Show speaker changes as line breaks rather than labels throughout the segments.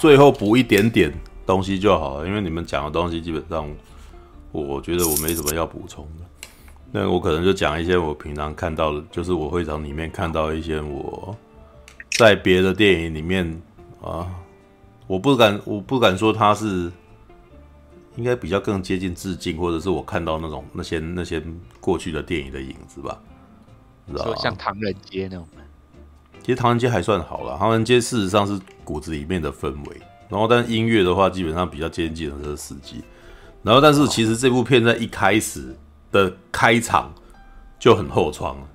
最后补一点点东西就好了，因为你们讲的东西基本上，我觉得我没什么要补充的。那我可能就讲一些我平常看到的，就是我会从里面看到一些我在别的电影里面啊，我不敢，我不敢说它是应该比较更接近致敬，或者是我看到那种那些那些过去的电影的影子吧，知道吗？
像唐人街那种。
其实唐人街还算好了，唐人街事实上是骨子里面的氛围，然后但音乐的话基本上比较接近这个司机，然后但是其实这部片在一开始。的开场就很后窗了，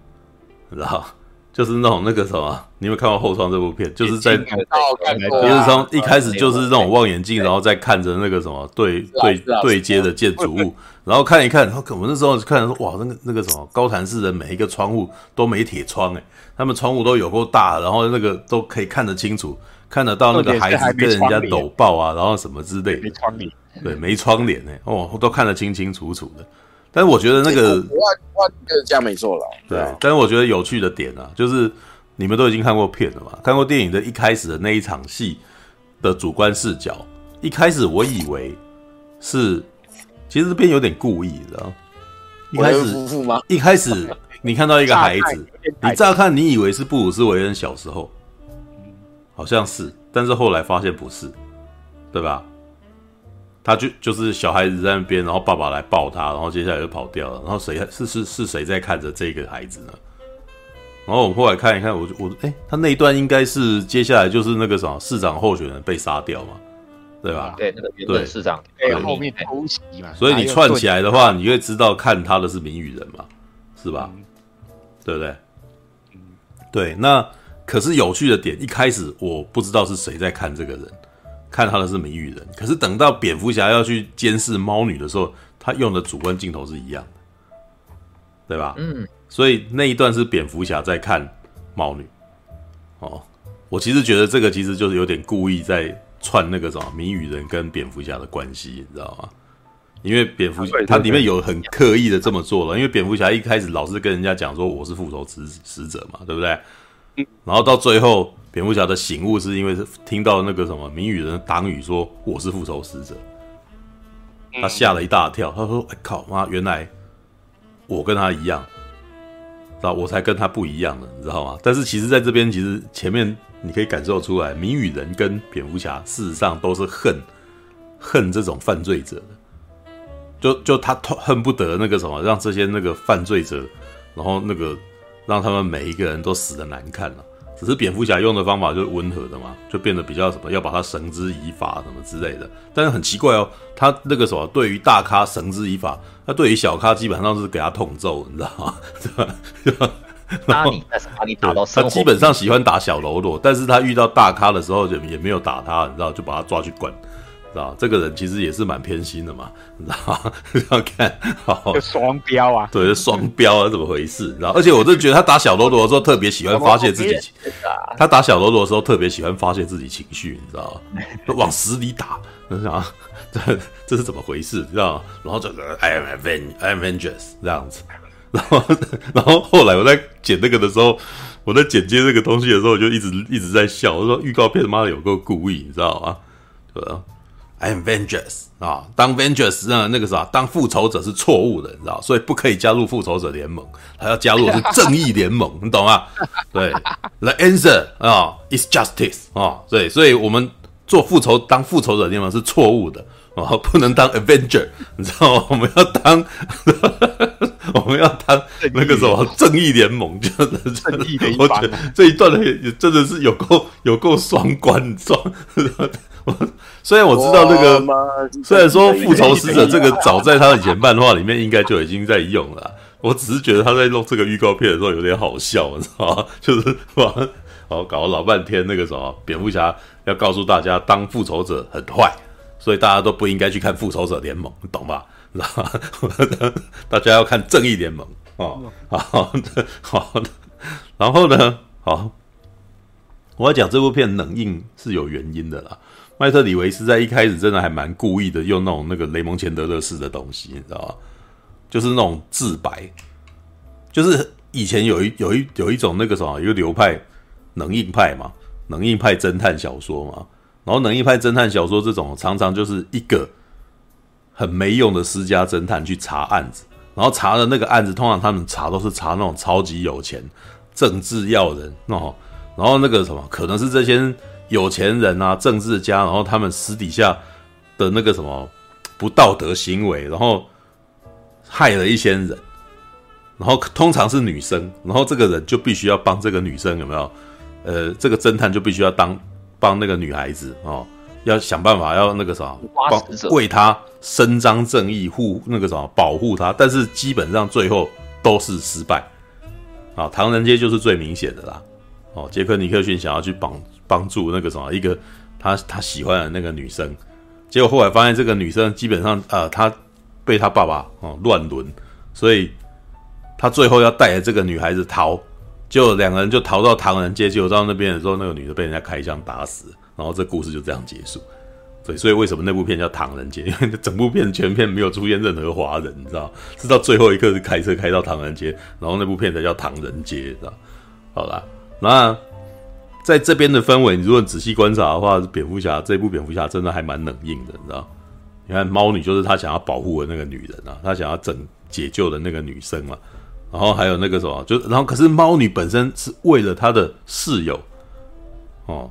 你知道，就是那种那个什么，你有没有看过《后窗》这部片？就是在，就是从一开始就是那种望远镜，然后再看着那个什么对对对接的建筑物，然后看一看，然后我们那时候看说，哇，那个那个什么高谭市的每一个窗户都没铁窗，哎，他们窗户都有够大，然后那个都可以看得清楚，看得到那个孩子跟人家搂抱啊，然后什么之类的，
没窗帘，
对，没窗帘哎，哦，都看得清清楚楚的。但是我觉得那个，
我就是这样没错了。
对，但是我觉得有趣的点啊，就是你们都已经看过片了嘛，看过电影的一开始的那一场戏的主观视角，一开始我以为是，其实这边有点故意的。一开始，一开始你看到一个孩子，你乍看你以为是布鲁斯韦恩小时候，好像是，但是后来发现不是，对吧？他就就是小孩子在那边，然后爸爸来抱他，然后接下来就跑掉了。然后谁是是是谁在看着这个孩子呢？然后我们后来看一看，我就我哎，他那一段应该是接下来就是那个什么市长候选人被杀掉嘛，对吧？
对，那个原本市长对后面偷袭嘛。
所以你串起来的话，你会知道看他的是谜语人嘛，是吧？嗯、对不对？嗯，对。那可是有趣的点，一开始我不知道是谁在看这个人。看他的是谜语人，可是等到蝙蝠侠要去监视猫女的时候，他用的主观镜头是一样的，对吧？嗯，所以那一段是蝙蝠侠在看猫女。哦，我其实觉得这个其实就是有点故意在串那个什么谜语人跟蝙蝠侠的关系，你知道吗？因为蝙蝠侠它里面有很刻意的这么做了，因为蝙蝠侠一开始老是跟人家讲说我是复仇使使者嘛，对不对？然后到最后。蝙蝠侠的醒悟是因为听到那个什么谜语人党羽说我是复仇使者，他吓了一大跳。他说：“哎靠妈，原来我跟他一样，知道我才跟他不一样的，你知道吗？”但是其实在这边，其实前面你可以感受出来，谜语人跟蝙蝠侠事实上都是恨恨这种犯罪者的，就就他恨不得那个什么，让这些那个犯罪者，然后那个让他们每一个人都死的难看了。只是蝙蝠侠用的方法就是温和的嘛，就变得比较什么，要把他绳之以法什么之类的。但是很奇怪哦，他那个什么，对于大咖绳之以法，他对于小咖基本上是给他痛揍，你知道吗？对吧？对吧？然后他基本上喜欢打小喽啰，但是他遇到大咖的时候就也没有打他，你知道，就把他抓去关。知道这个人其实也是蛮偏心的嘛，你知道吗？要看好
双标啊，
对，双标啊，怎么回事？然后？而且我就觉得他打小喽啰的时候特别喜欢发泄自己，他打小喽啰的时候特别喜欢发泄自己情绪，你知道吗？往死里打，你知道吗？这这是怎么回事？你知道吗？然后这个 I am vengeance 这样子，然后然后后来我在剪那个的时候，我在剪接这个东西的时候，我就一直一直在笑，我说预告片他妈的有够故意，你知道吗？对吧？I am vengeance 啊，当 vengeance 那那个啥，当复仇者是错误的，你知道，所以不可以加入复仇者联盟，还要加入的是 正义联盟，你懂吗？对，The answer 啊，is justice 啊，对，所以我们做复仇当复仇者联盟是错误的啊，不能当 Avenger，你知道吗？我们要当，我们要当那个什么正义联盟，就是正义的一方。这一段也也真的是有够有够双关双。虽然我知道那个，虽然说复仇使者这个早在他以前漫画里面应该就已经在用了，我只是觉得他在弄这个预告片的时候有点好笑，你知道吗？就是哇，好搞了老半天那个什么蝙蝠侠要告诉大家当复仇者很坏，所以大家都不应该去看复仇者联盟，你懂吧？知道吗？大家要看正义联盟哦，好的好的，然后呢，好，我要讲这部片冷硬是有原因的啦。麦特里维斯在一开始真的还蛮故意的，用那种那个雷蒙钱德勒式的东西，你知道吗？就是那种自白，就是以前有一有一有一种那个什么，一个流派冷硬派嘛，冷硬派侦探小说嘛，然后能硬派侦探小说这种，常常就是一个很没用的私家侦探去查案子，然后查的那个案子，通常他们查都是查那种超级有钱政治要人哦，然后那个什么，可能是这些有钱人啊、政治家，然后他们私底下的那个什么不道德行为，然后害了一些人，然后通常是女生，然后这个人就必须要帮这个女生，有没有？呃，这个侦探就必须要当。帮那个女孩子哦，要想办法要那个啥，帮为她伸张正义，护那个什么，保护她。但是基本上最后都是失败。啊，唐人街就是最明显的啦。哦，杰克尼克逊想要去帮帮助那个什么一个他他喜欢的那个女生，结果后来发现这个女生基本上呃，她被他爸爸哦乱伦，所以他最后要带着这个女孩子逃。就两个人就逃到唐人街，结果到那边的时候，那个女的被人家开枪打死，然后这故事就这样结束。对，所以为什么那部片叫《唐人街》？因为整部片全片没有出现任何华人，你知道？直到最后一刻是开车开到唐人街，然后那部片才叫《唐人街》，知道？好啦，那在这边的氛围，你如果仔细观察的话，蝙蝠侠这部蝙蝠侠真的还蛮冷硬的，你知道？你看猫女就是他想要保护的那个女人啊，他想要拯解救的那个女生嘛。然后还有那个什么，就然后可是猫女本身是为了她的室友，哦，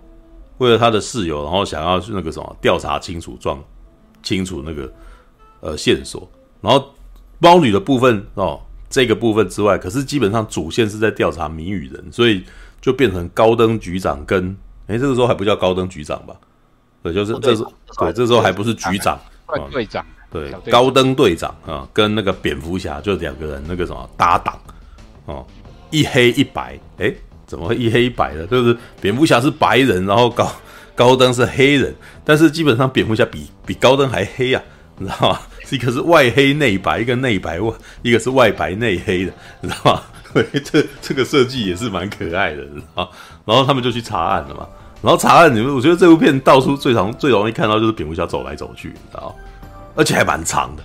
为了她的室友，然后想要去那个什么调查清楚状，清楚那个呃线索。然后猫女的部分哦，这个部分之外，可是基本上主线是在调查谜语人，所以就变成高登局长跟哎这个时候还不叫高登局长吧？对，就是这时候对，这时候还不是局长，
队长。
对，高登队长啊，跟那个蝙蝠侠就两个人那个什么搭档哦，一黑一白，诶，怎么会一黑一白的？就是蝙蝠侠是白人，然后高高登是黑人，但是基本上蝙蝠侠比比高登还黑啊，你知道吗？一个是外黑内白，一个内白外，一个是外白内黑的，你知道吗？对，这这个设计也是蛮可爱的，你知道吗？然后他们就去查案了嘛，然后查案，你们我觉得这部片到处最常最容易看到就是蝙蝠侠走来走去，你知道吗？而且还蛮长的，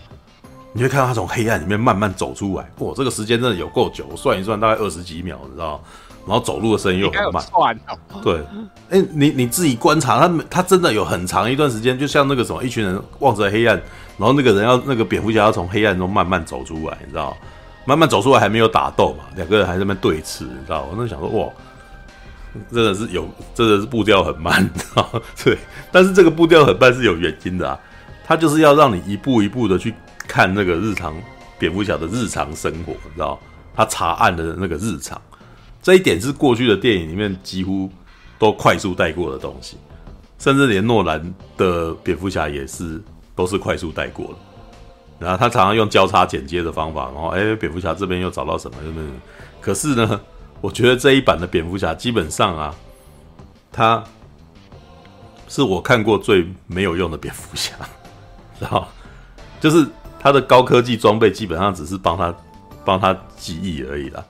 你会看到他从黑暗里面慢慢走出来。哇，这个时间真的有够久，我算一算大概二十几秒，你知道？然后走路的声音又很慢。对，哎、欸，你你自己观察他，他真的有很长一段时间，就像那个什么，一群人望着黑暗，然后那个人要那个蝙蝠侠要从黑暗中慢慢走出来，你知道？慢慢走出来还没有打斗嘛，两个人还在那边对峙，你知道？我那想说，哇，真的是有，真的是步调很慢，你知道？对，但是这个步调很慢是有原因的啊。他就是要让你一步一步的去看那个日常蝙蝠侠的日常生活，你知道？他查案的那个日常，这一点是过去的电影里面几乎都快速带过的东西，甚至连诺兰的蝙蝠侠也是都是快速带过的。然后他常常用交叉剪接的方法，然后哎，蝙蝠侠这边又找到什么？什么？可是呢，我觉得这一版的蝙蝠侠基本上啊，他是我看过最没有用的蝙蝠侠。然后，就是他的高科技装备基本上只是帮他帮他记忆而已啦。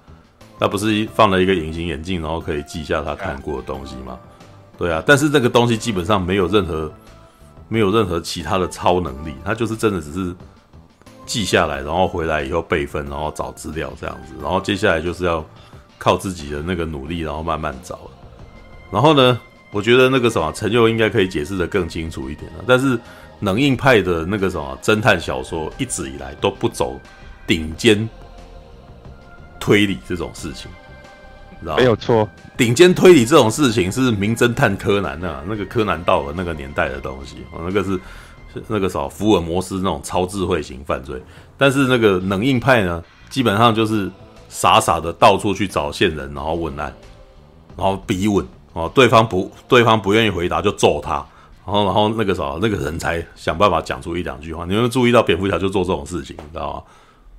他不是放了一个隐形眼镜，然后可以记下他看过的东西吗？对啊，但是这个东西基本上没有任何没有任何其他的超能力，他就是真的只是记下来，然后回来以后备份，然后找资料这样子。然后接下来就是要靠自己的那个努力，然后慢慢找。然后呢，我觉得那个什么陈佑应该可以解释的更清楚一点了，但是。冷硬派的那个什么侦探小说，一直以来都不走顶尖推理这种事情？
没有错，
顶尖推理这种事情是名侦探柯南啊，那个柯南道尔那个年代的东西，那个是那个啥福尔摩斯那种超智慧型犯罪。但是那个冷硬派呢，基本上就是傻傻的到处去找线人，然后问案，然后逼问哦，对方不对方不愿意回答就揍他。然后，然后那个啥，那个人才想办法讲出一两句话。你有没有注意到蝙蝠侠就做这种事情，你知道吗？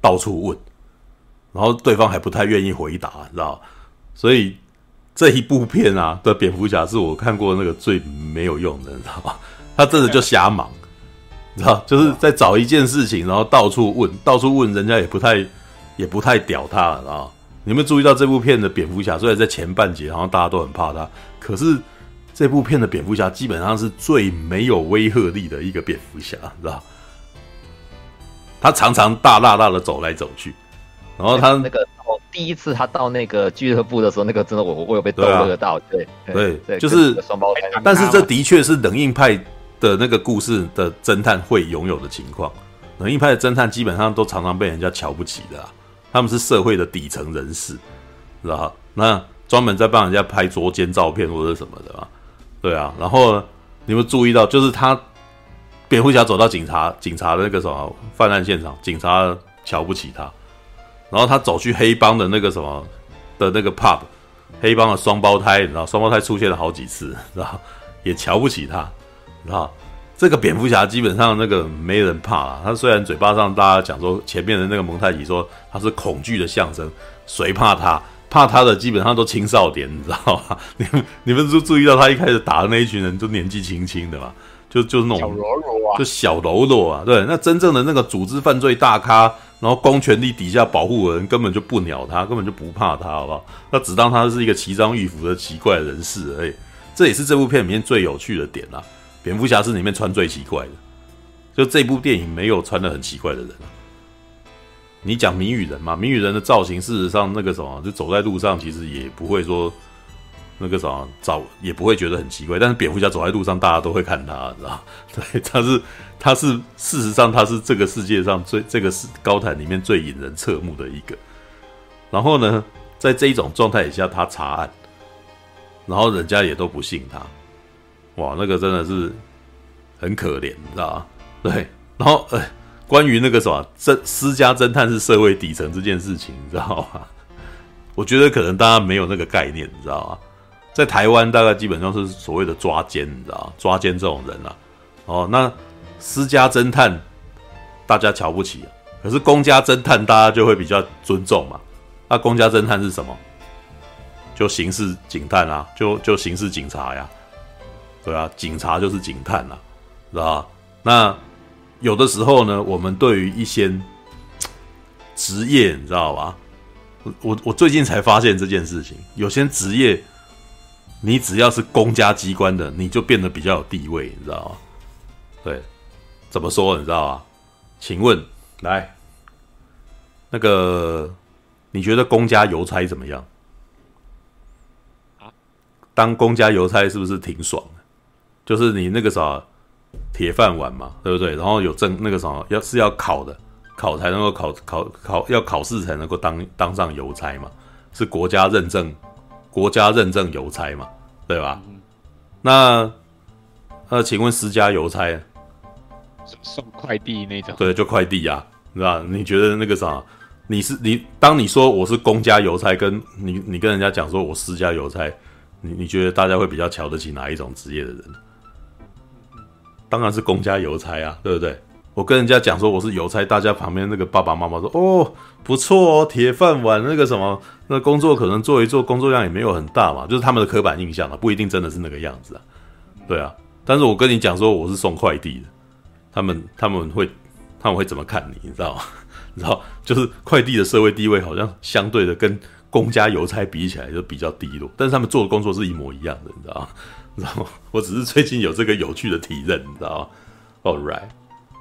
到处问，然后对方还不太愿意回答，你知道？所以这一部片啊的蝙蝠侠是我看过那个最没有用的，你知道吗？他真的就瞎忙，你知道？就是在找一件事情，然后到处问，到处问，人家也不太也不太屌他，知道？你有没有注意到这部片的蝙蝠侠？虽然在前半节好像大家都很怕他，可是。这部片的蝙蝠侠基本上是最没有威慑力的一个蝙蝠侠，知道？他常常大大大的走来走去，然后他
那个第一次他到那个俱乐部的时候，那个真的我我有被逗乐到，对
对对，就是双胞胎。但是这的确是冷硬派的那个故事的侦探会拥有的情况。冷硬派的侦探基本上都常常被人家瞧不起的，他们是社会的底层人士，知道？那专门在帮人家拍捉奸照片或者什么的嘛，对啊。然后你们注意到，就是他蝙蝠侠走到警察警察的那个什么犯案现场，警察瞧不起他。然后他走去黑帮的那个什么的那个 pub，黑帮的双胞胎，你知道，双胞胎出现了好几次，知道，也瞧不起他，知道。这个蝙蝠侠基本上那个没人怕啊。他虽然嘴巴上大家讲说前面的那个蒙太奇说他是恐惧的象征，谁怕他？怕他的基本上都青少年，你知道吗？你们你们就注意到他一开始打的那一群人都年纪轻轻的嘛，就就是那种小喽啰啊，就小喽啰啊。对，那真正的那个组织犯罪大咖。然后公权力底下保护的人根本就不鸟他，根本就不怕他，好不好？那只当他是一个奇装异服的奇怪的人士而已。这也是这部片里面最有趣的点啦。蝙蝠侠是里面穿最奇怪的，就这部电影没有穿的很奇怪的人。你讲谜语人嘛？谜语人的造型，事实上那个什么，就走在路上其实也不会说。那个啥，找也不会觉得很奇怪，但是蝙蝠侠走在路上，大家都会看他，知道？对，他是，他是，事实上他是这个世界上最这个是高谭里面最引人侧目的一个。然后呢，在这一种状态底下，他查案，然后人家也都不信他，哇，那个真的是很可怜，你知道吗？对，然后呃，关于那个什么，侦私家侦探是社会底层这件事情，你知道吗？我觉得可能大家没有那个概念，你知道吗？在台湾，大概基本上是所谓的抓奸，你知道抓奸这种人啊，哦，那私家侦探大家瞧不起，可是公家侦探大家就会比较尊重嘛。那公家侦探是什么？就刑事警探啊，就就刑事警察呀，对啊，警察就是警探啊，知道吧？那有的时候呢，我们对于一些职业，你知道吧？我我最近才发现这件事情，有些职业。你只要是公家机关的，你就变得比较有地位，你知道吗？对，怎么说你知道吗？请问，来，那个你觉得公家邮差怎么样？当公家邮差是不是挺爽的？就是你那个啥铁饭碗嘛，对不对？然后有证那个啥要是要考的，考才能够考考考要考试才能够当当上邮差嘛，是国家认证。国家认证邮差嘛，对吧？嗯、那那请问私家邮差，
送快递那种？
对，就快递呀，是吧？你觉得那个啥？你是你，当你说我是公家邮差，跟你你跟人家讲说我私家邮差，你你觉得大家会比较瞧得起哪一种职业的人？当然是公家邮差啊，对不对？我跟人家讲说我是邮差，大家旁边那个爸爸妈妈说：“哦，不错哦，铁饭碗，那个什么，那工作可能做一做，工作量也没有很大嘛，就是他们的刻板印象啊，不一定真的是那个样子啊。”对啊，但是我跟你讲说我是送快递的，他们他们会他们会怎么看你？你知道吗？你知道，就是快递的社会地位好像相对的跟公家邮差比起来就比较低落，但是他们做的工作是一模一样的，你知道吗？然 后我只是最近有这个有趣的体认，你知道吗？All right。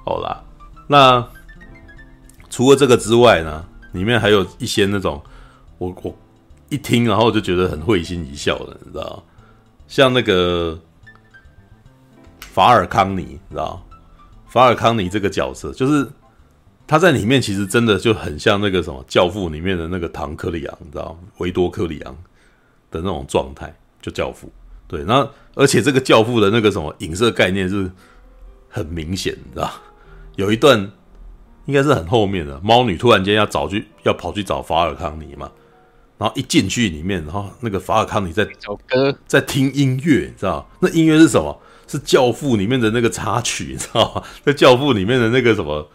好啦，那除了这个之外呢，里面还有一些那种我我一听然后就觉得很会心一笑的，你知道像那个法尔康尼，你知道法尔康尼这个角色，就是他在里面其实真的就很像那个什么《教父》里面的那个唐克里昂，你知道维多克里昂的那种状态，就教父。对，那而且这个教父的那个什么影射概念是很明显，你知道。有一段应该是很后面的，猫女突然间要找去，要跑去找法尔康尼嘛，然后一进去里面，然后那个法尔康尼在
找歌，
在听音乐，你知道那音乐是什么？是《教父》里面的那个插曲，你知道吗？在《教父》里面的那个什么，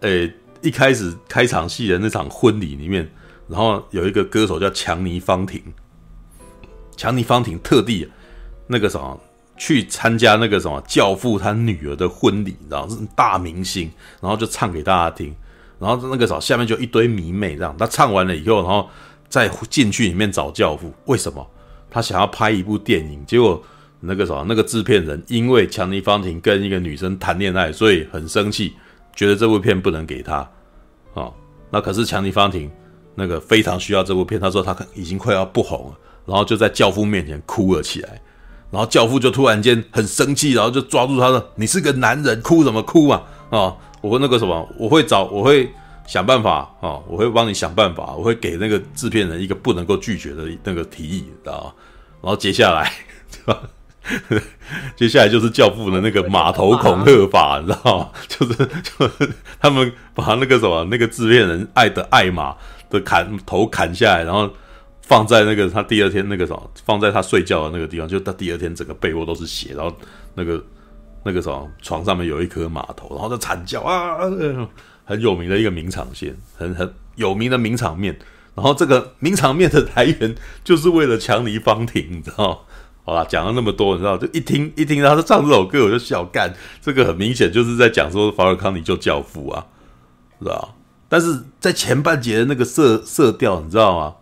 诶、欸，一开始开场戏的那场婚礼里面，然后有一个歌手叫强尼方婷，强尼方婷特地那个什么。去参加那个什么教父他女儿的婚礼，你知道是大明星，然后就唱给大家听，然后那个时候下面就一堆迷妹这样。他唱完了以后，然后再进去里面找教父，为什么？他想要拍一部电影，结果那个什么那个制片人因为强尼方婷跟一个女生谈恋爱，所以很生气，觉得这部片不能给他。哦，那可是强尼方婷那个非常需要这部片，他说他已经快要不红了，然后就在教父面前哭了起来，然后教父就突然间很生气，然后就抓住他说：“你是个男人，哭什么哭嘛？啊，我会那个什么，我会找，我会想办法啊，我会帮你想办法，我会给那个制片人一个不能够拒绝的那个提议，知道？然后接下来，对吧？接下来就是教父的那个码头恐吓法，你知道吗？就是就是他们把那个什么那个制片人爱的爱玛的砍头砍下来，然后放在那个他第二天那个什么，放在他睡觉的那个地方，就他第二天整个被窝都是血，然后那个那个什么床上面有一颗码头，然后就惨叫啊，很有名的一个名场面，很很有名的名场面。然后这个名场面的来源就是为了强尼方婷，你知道。好啦，讲了那么多，你知道，就一听一听他是唱这首歌，我就笑干。这个很明显就是在讲说法尔康尼就教父啊，是吧？但是在前半节的那个色色调，你知道吗？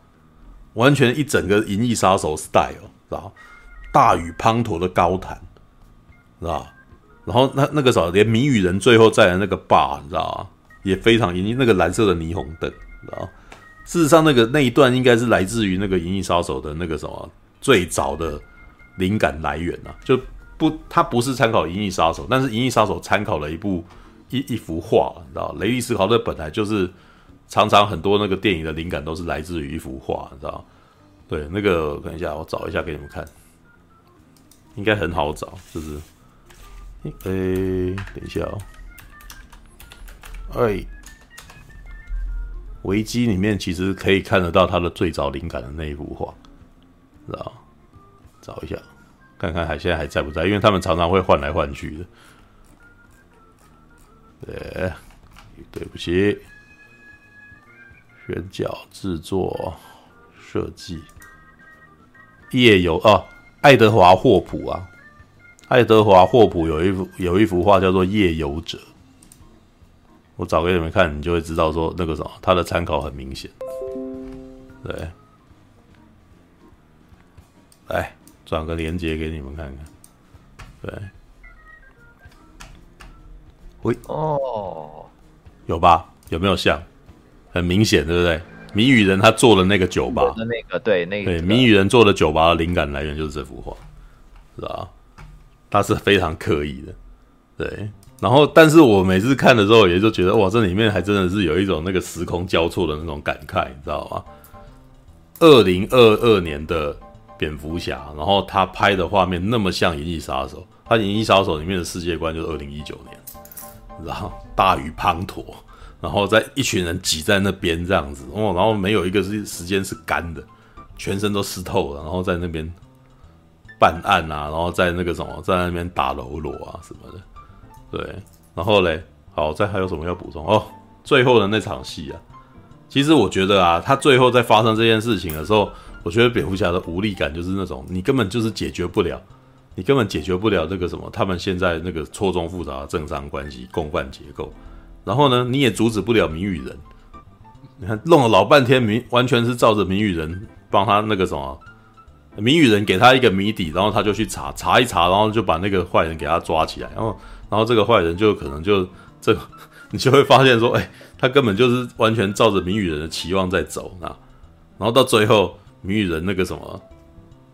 完全一整个《银翼杀手》style，知道？大雨滂沱的高谈，知道？然后那那个时候连谜语人最后在的那个 bar，你知道吗？也非常银翼那个蓝色的霓虹灯，知道？事实上，那个那一段应该是来自于那个《银翼杀手》的那个什么最早的。灵感来源啊，就不，他不是参考《银翼杀手》，但是《银翼杀手》参考了一部一一幅画，你知道，雷利斯考特本来就是常常很多那个电影的灵感都是来自于一幅画，你知道？对，那个等一下，我找一下给你们看，应该很好找，就是，诶、欸，等一下哦，哎，维基里面其实可以看得到他的最早灵感的那一幅画，知道？找一下，看看还现在还在不在？因为他们常常会换来换去的。对，对不起，选角、制作、设计，夜游啊，爱德华霍普啊，爱德华霍普有一幅有一幅画叫做《夜游者》，我找给你们看，你就会知道说那个什么，他的参考很明显。对，来。转个链接给你们看看，对，喂，哦，有吧？有没有像？很明显，对不对？谜语人他做的那个酒吧，
那个对，那个
对，谜语人做的酒吧的灵感来源就是这幅画，是吧？他是非常刻意的，对。然后，但是我每次看的时候，也就觉得哇，这里面还真的是有一种那个时空交错的那种感慨，你知道吗？二零二二年的。蝙蝠侠，然后他拍的画面那么像《银翼杀手》，他《银翼杀手》里面的世界观就是二零一九年，然后大雨滂沱，然后在一群人挤在那边这样子哦，然后没有一个是时间是干的，全身都湿透了，然后在那边办案啊，然后在那个什么，在那边打喽啰啊什么的，对，然后嘞，好，再还有什么要补充哦？最后的那场戏啊，其实我觉得啊，他最后在发生这件事情的时候。我觉得蝙蝠侠的无力感就是那种，你根本就是解决不了，你根本解决不了这个什么，他们现在那个错综复杂的政商关系、共犯结构，然后呢，你也阻止不了谜语人。你看弄了老半天，谜完全是照着谜语人帮他那个什么，谜语人给他一个谜底，然后他就去查查一查，然后就把那个坏人给他抓起来，然后然后这个坏人就可能就这，你就会发现说，哎，他根本就是完全照着谜语人的期望在走啊，然后到最后。谜语人那个什么，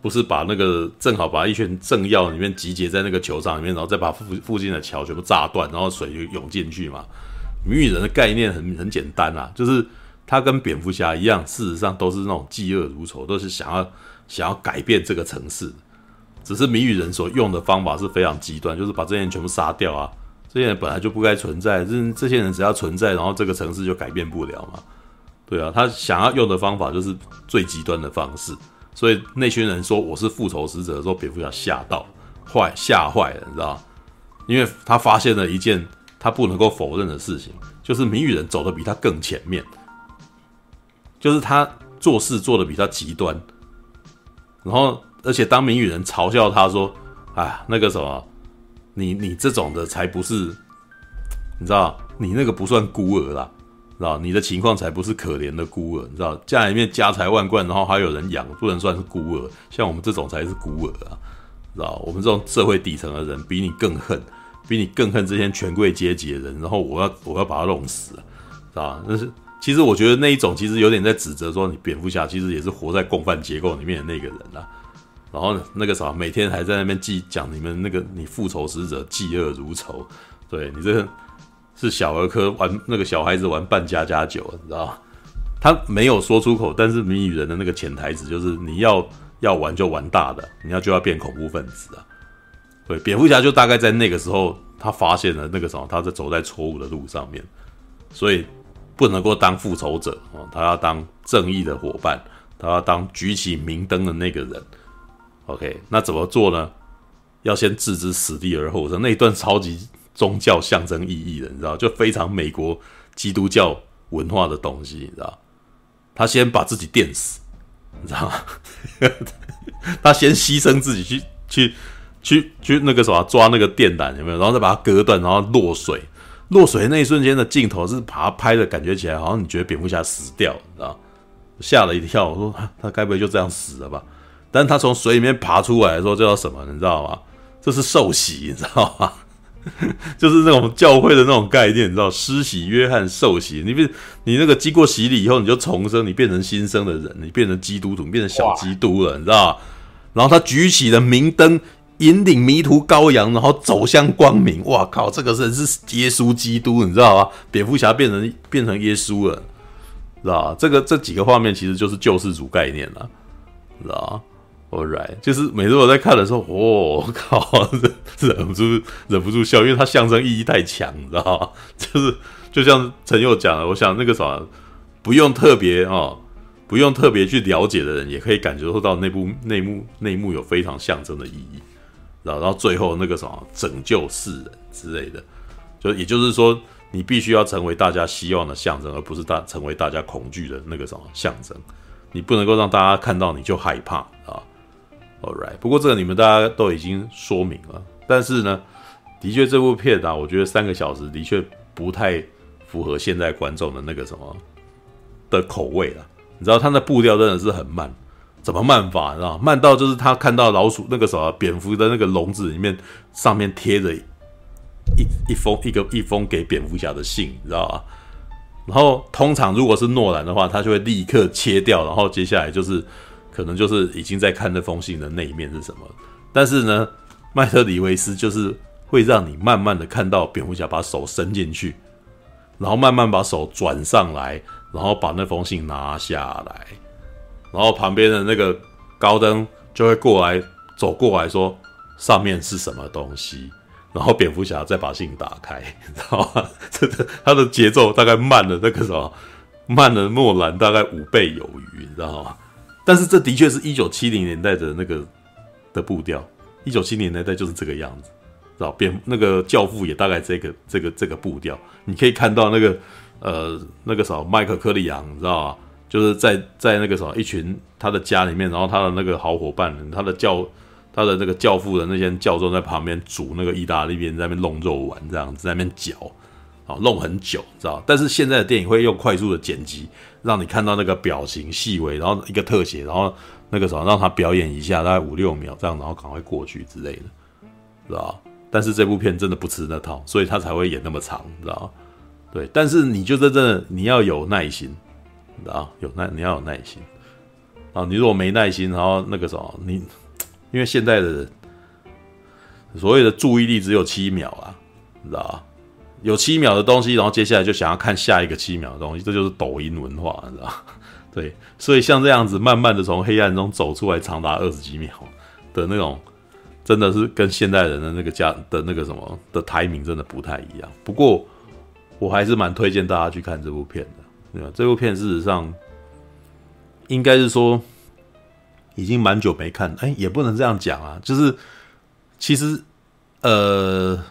不是把那个正好把一群政要里面集结在那个球场里面，然后再把附附近的桥全部炸断，然后水就涌进去嘛。谜语人的概念很很简单啊，就是他跟蝙蝠侠一样，事实上都是那种嫉恶如仇，都是想要想要改变这个城市。只是谜语人所用的方法是非常极端，就是把这些人全部杀掉啊。这些人本来就不该存在，这这些人只要存在，然后这个城市就改变不了嘛。对啊，他想要用的方法就是最极端的方式，所以那群人说我是复仇使者的时候，蝙蝠侠吓到坏吓坏了，你知道？因为他发现了一件他不能够否认的事情，就是谜语人走得比他更前面，就是他做事做得比他极端，然后而且当谜语人嘲笑他说：“哎，那个什么，你你这种的才不是，你知道，你那个不算孤儿啦。”知道你的情况才不是可怜的孤儿，你知道家里面家财万贯，然后还有人养，不能算是孤儿。像我们这种才是孤儿啊，知道我们这种社会底层的人比你更恨，比你更恨这些权贵阶级的人。然后我要我要把他弄死，知道但是其实我觉得那一种其实有点在指责说，你蝙蝠侠其实也是活在共犯结构里面的那个人啊。然后那个啥，每天还在那边记讲你们那个你复仇使者嫉恶如仇，对你这个是小儿科玩那个小孩子玩扮家家酒，你知道？他没有说出口，但是谜语人的那个潜台词就是你要要玩就玩大的，你要就要变恐怖分子啊。对，蝙蝠侠就大概在那个时候，他发现了那个什么，他在走在错误的路上面，所以不能够当复仇者哦，他要当正义的伙伴，他要当举起明灯的那个人。OK，那怎么做呢？要先置之死地而后生，那一段超级宗教象征意义的，你知道，就非常美国基督教文化的东西，你知道。他先把自己电死，你知道吗？他先牺牲自己去去去去那个什么抓那个电缆有没有？然后再把它割断，然后落水。落水那一瞬间的镜头是把它拍的感觉起来，好像你觉得蝙蝠侠死掉，你知道？吓了一跳，我说他该不会就这样死了吧？但他从水里面爬出来的时候，叫什么？你知道吗？这是受洗，你知道吗？就是那种教会的那种概念，你知道？施洗约翰受洗，你变你那个经过洗礼以后，你就重生，你变成新生的人，你变成基督徒，你变成小基督了，你知道？然后他举起了明灯，引领迷途羔羊，然后走向光明。哇靠，这个人是耶稣基督，你知道吗？蝙蝠侠变成变成耶稣了，知道？这个这几个画面其实就是救世主概念了，知道？Alright，就是每次我在看的时候，我、靠，忍忍不住忍不住笑，因为它象征意义太强，你知道吗？就是就像陈佑讲的，我想那个啥，不用特别哦，不用特别去了解的人，也可以感觉到内部内幕内幕有非常象征的意义，然后然后最后那个什么拯救世人之类的，就也就是说，你必须要成为大家希望的象征，而不是大成为大家恐惧的那个什么象征，你不能够让大家看到你就害怕啊。All right，不过这个你们大家都已经说明了，但是呢，的确这部片啊，我觉得三个小时的确不太符合现在观众的那个什么的口味了。你知道他的步调真的是很慢，怎么慢法？你知道慢到就是他看到老鼠那个什么蝙蝠的那个笼子里面上面贴着一一封一个一封给蝙蝠侠的信，你知道吧？然后通常如果是诺兰的话，他就会立刻切掉，然后接下来就是。可能就是已经在看那封信的那一面是什么，但是呢，麦特李维斯就是会让你慢慢的看到蝙蝠侠把手伸进去，然后慢慢把手转上来，然后把那封信拿下来，然后旁边的那个高登就会过来走过来说上面是什么东西，然后蝙蝠侠再把信打开，你知道吗？这个他的节奏大概慢了那个什么，慢了诺兰大概五倍有余，你知道吗？但是这的确是一九七零年代的那个的步调，一九七零年代就是这个样子，知道？蝙那个教父也大概这个这个这个步调，你可以看到那个呃那个什么麦克柯里昂，你知道吗？就是在在那个什么一群他的家里面，然后他的那个好伙伴，他的教他的那个教父的那些教授在旁边煮那个意大利面，在那边弄肉丸这样子，在那边嚼。弄很久，知道？但是现在的电影会用快速的剪辑，让你看到那个表情细微，然后一个特写，然后那个什么，让他表演一下，大概五六秒这样，然后赶快过去之类的，知道？但是这部片真的不吃那套，所以他才会演那么长，知道？对，但是你就真的你要有耐心，知道？有耐你要有耐心啊！你如果没耐心，然后那个什么，你因为现在的人所谓的注意力只有七秒啊，你知道？有七秒的东西，然后接下来就想要看下一个七秒的东西，这就是抖音文化，你知道？对，所以像这样子慢慢的从黑暗中走出来，长达二十几秒的那种，真的是跟现代人的那个家的那个什么的台名真的不太一样。不过我还是蛮推荐大家去看这部片的，对啊？这部片事实上应该是说已经蛮久没看，哎，也不能这样讲啊，就是其实呃。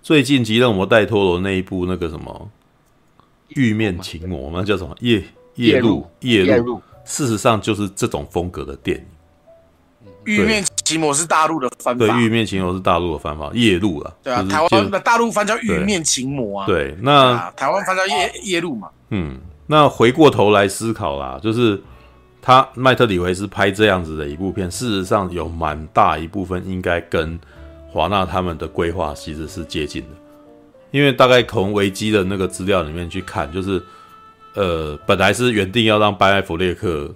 最近吉勒摩·戴托罗那一部那个什么《玉面情魔》那叫什么《夜夜路夜路》？事实上就是这种风格的电影。
玉面情魔是大陆的翻法，
对，玉面情魔是大陆的翻法，夜路了。
对啊，台湾的大陆翻叫玉面情魔啊。
对，那
台湾翻叫夜夜路嘛。
嗯，那回过头来思考啦，就是他麦特里维斯拍这样子的一部片，事实上有蛮大一部分应该跟。华纳他们的规划其实是接近的，因为大概从维基的那个资料里面去看，就是呃，本来是原定要让班艾弗列克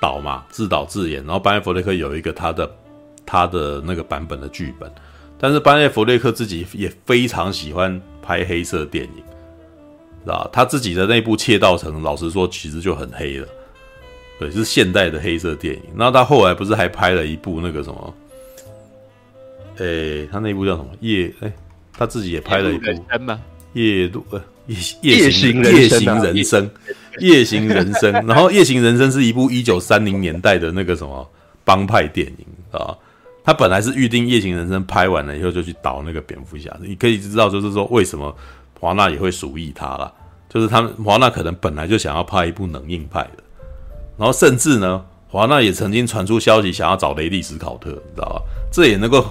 导嘛，自导自演，然后班艾弗雷克有一个他的他的那个版本的剧本，但是班艾弗雷克自己也非常喜欢拍黑色电影，知道他自己的那部《窃盗城》，老实说，其实就很黑了，对，是现代的黑色电影。然后他后来不是还拍了一部那个什么？诶，他那部叫什么？夜诶，他自己也拍了一部夜路呃。夜夜行夜行人生，夜行人生，然后夜行人生是一部一九三零年代的那个什么帮派电影啊。他本来是预定夜行人生拍完了以后就去导那个蝙蝠侠。你可以知道，就是说为什么华纳也会属意他了，就是他们华纳可能本来就想要拍一部冷硬派的，然后甚至呢，华纳也曾经传出消息想要找雷利史考特，你知道吧？这也能够。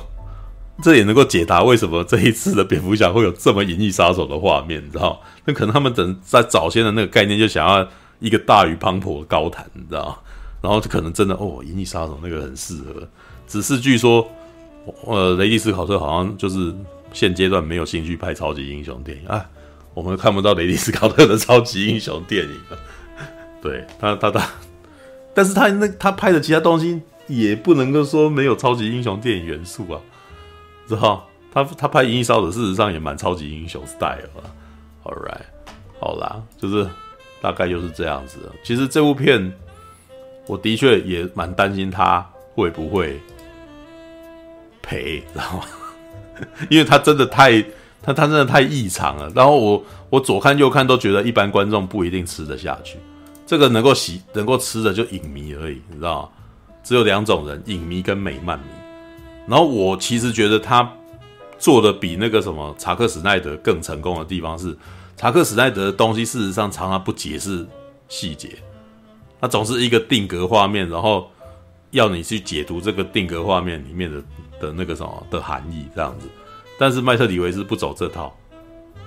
这也能够解答为什么这一次的蝙蝠侠会有这么银翼杀手的画面，你知道？那可能他们等在早先的那个概念就想要一个大雨滂沱的高谈，你知道？然后可能真的哦，银翼杀手那个很适合。只是据说，呃，雷迪斯考特好像就是现阶段没有兴趣拍超级英雄电影啊，我们看不到雷迪斯考特的超级英雄电影。对他，他他，但是他那他拍的其他东西也不能够说没有超级英雄电影元素啊。之后，他他拍《银翼杀手》事实上也蛮超级英雄 style 了。All right，好啦，就是大概就是这样子。其实这部片，我的确也蛮担心他会不会赔，知道吗？因为他真的太他他真的太异常了。然后我我左看右看都觉得一般观众不一定吃得下去。这个能够喜能够吃的就影迷而已，你知道吗？只有两种人：影迷跟美漫迷。然后我其实觉得他做的比那个什么查克史奈德更成功的地方是，查克史奈德的东西事实上常常不解释细节，他总是一个定格画面，然后要你去解读这个定格画面里面的的那个什么的含义这样子。但是麦特里维斯不走这套，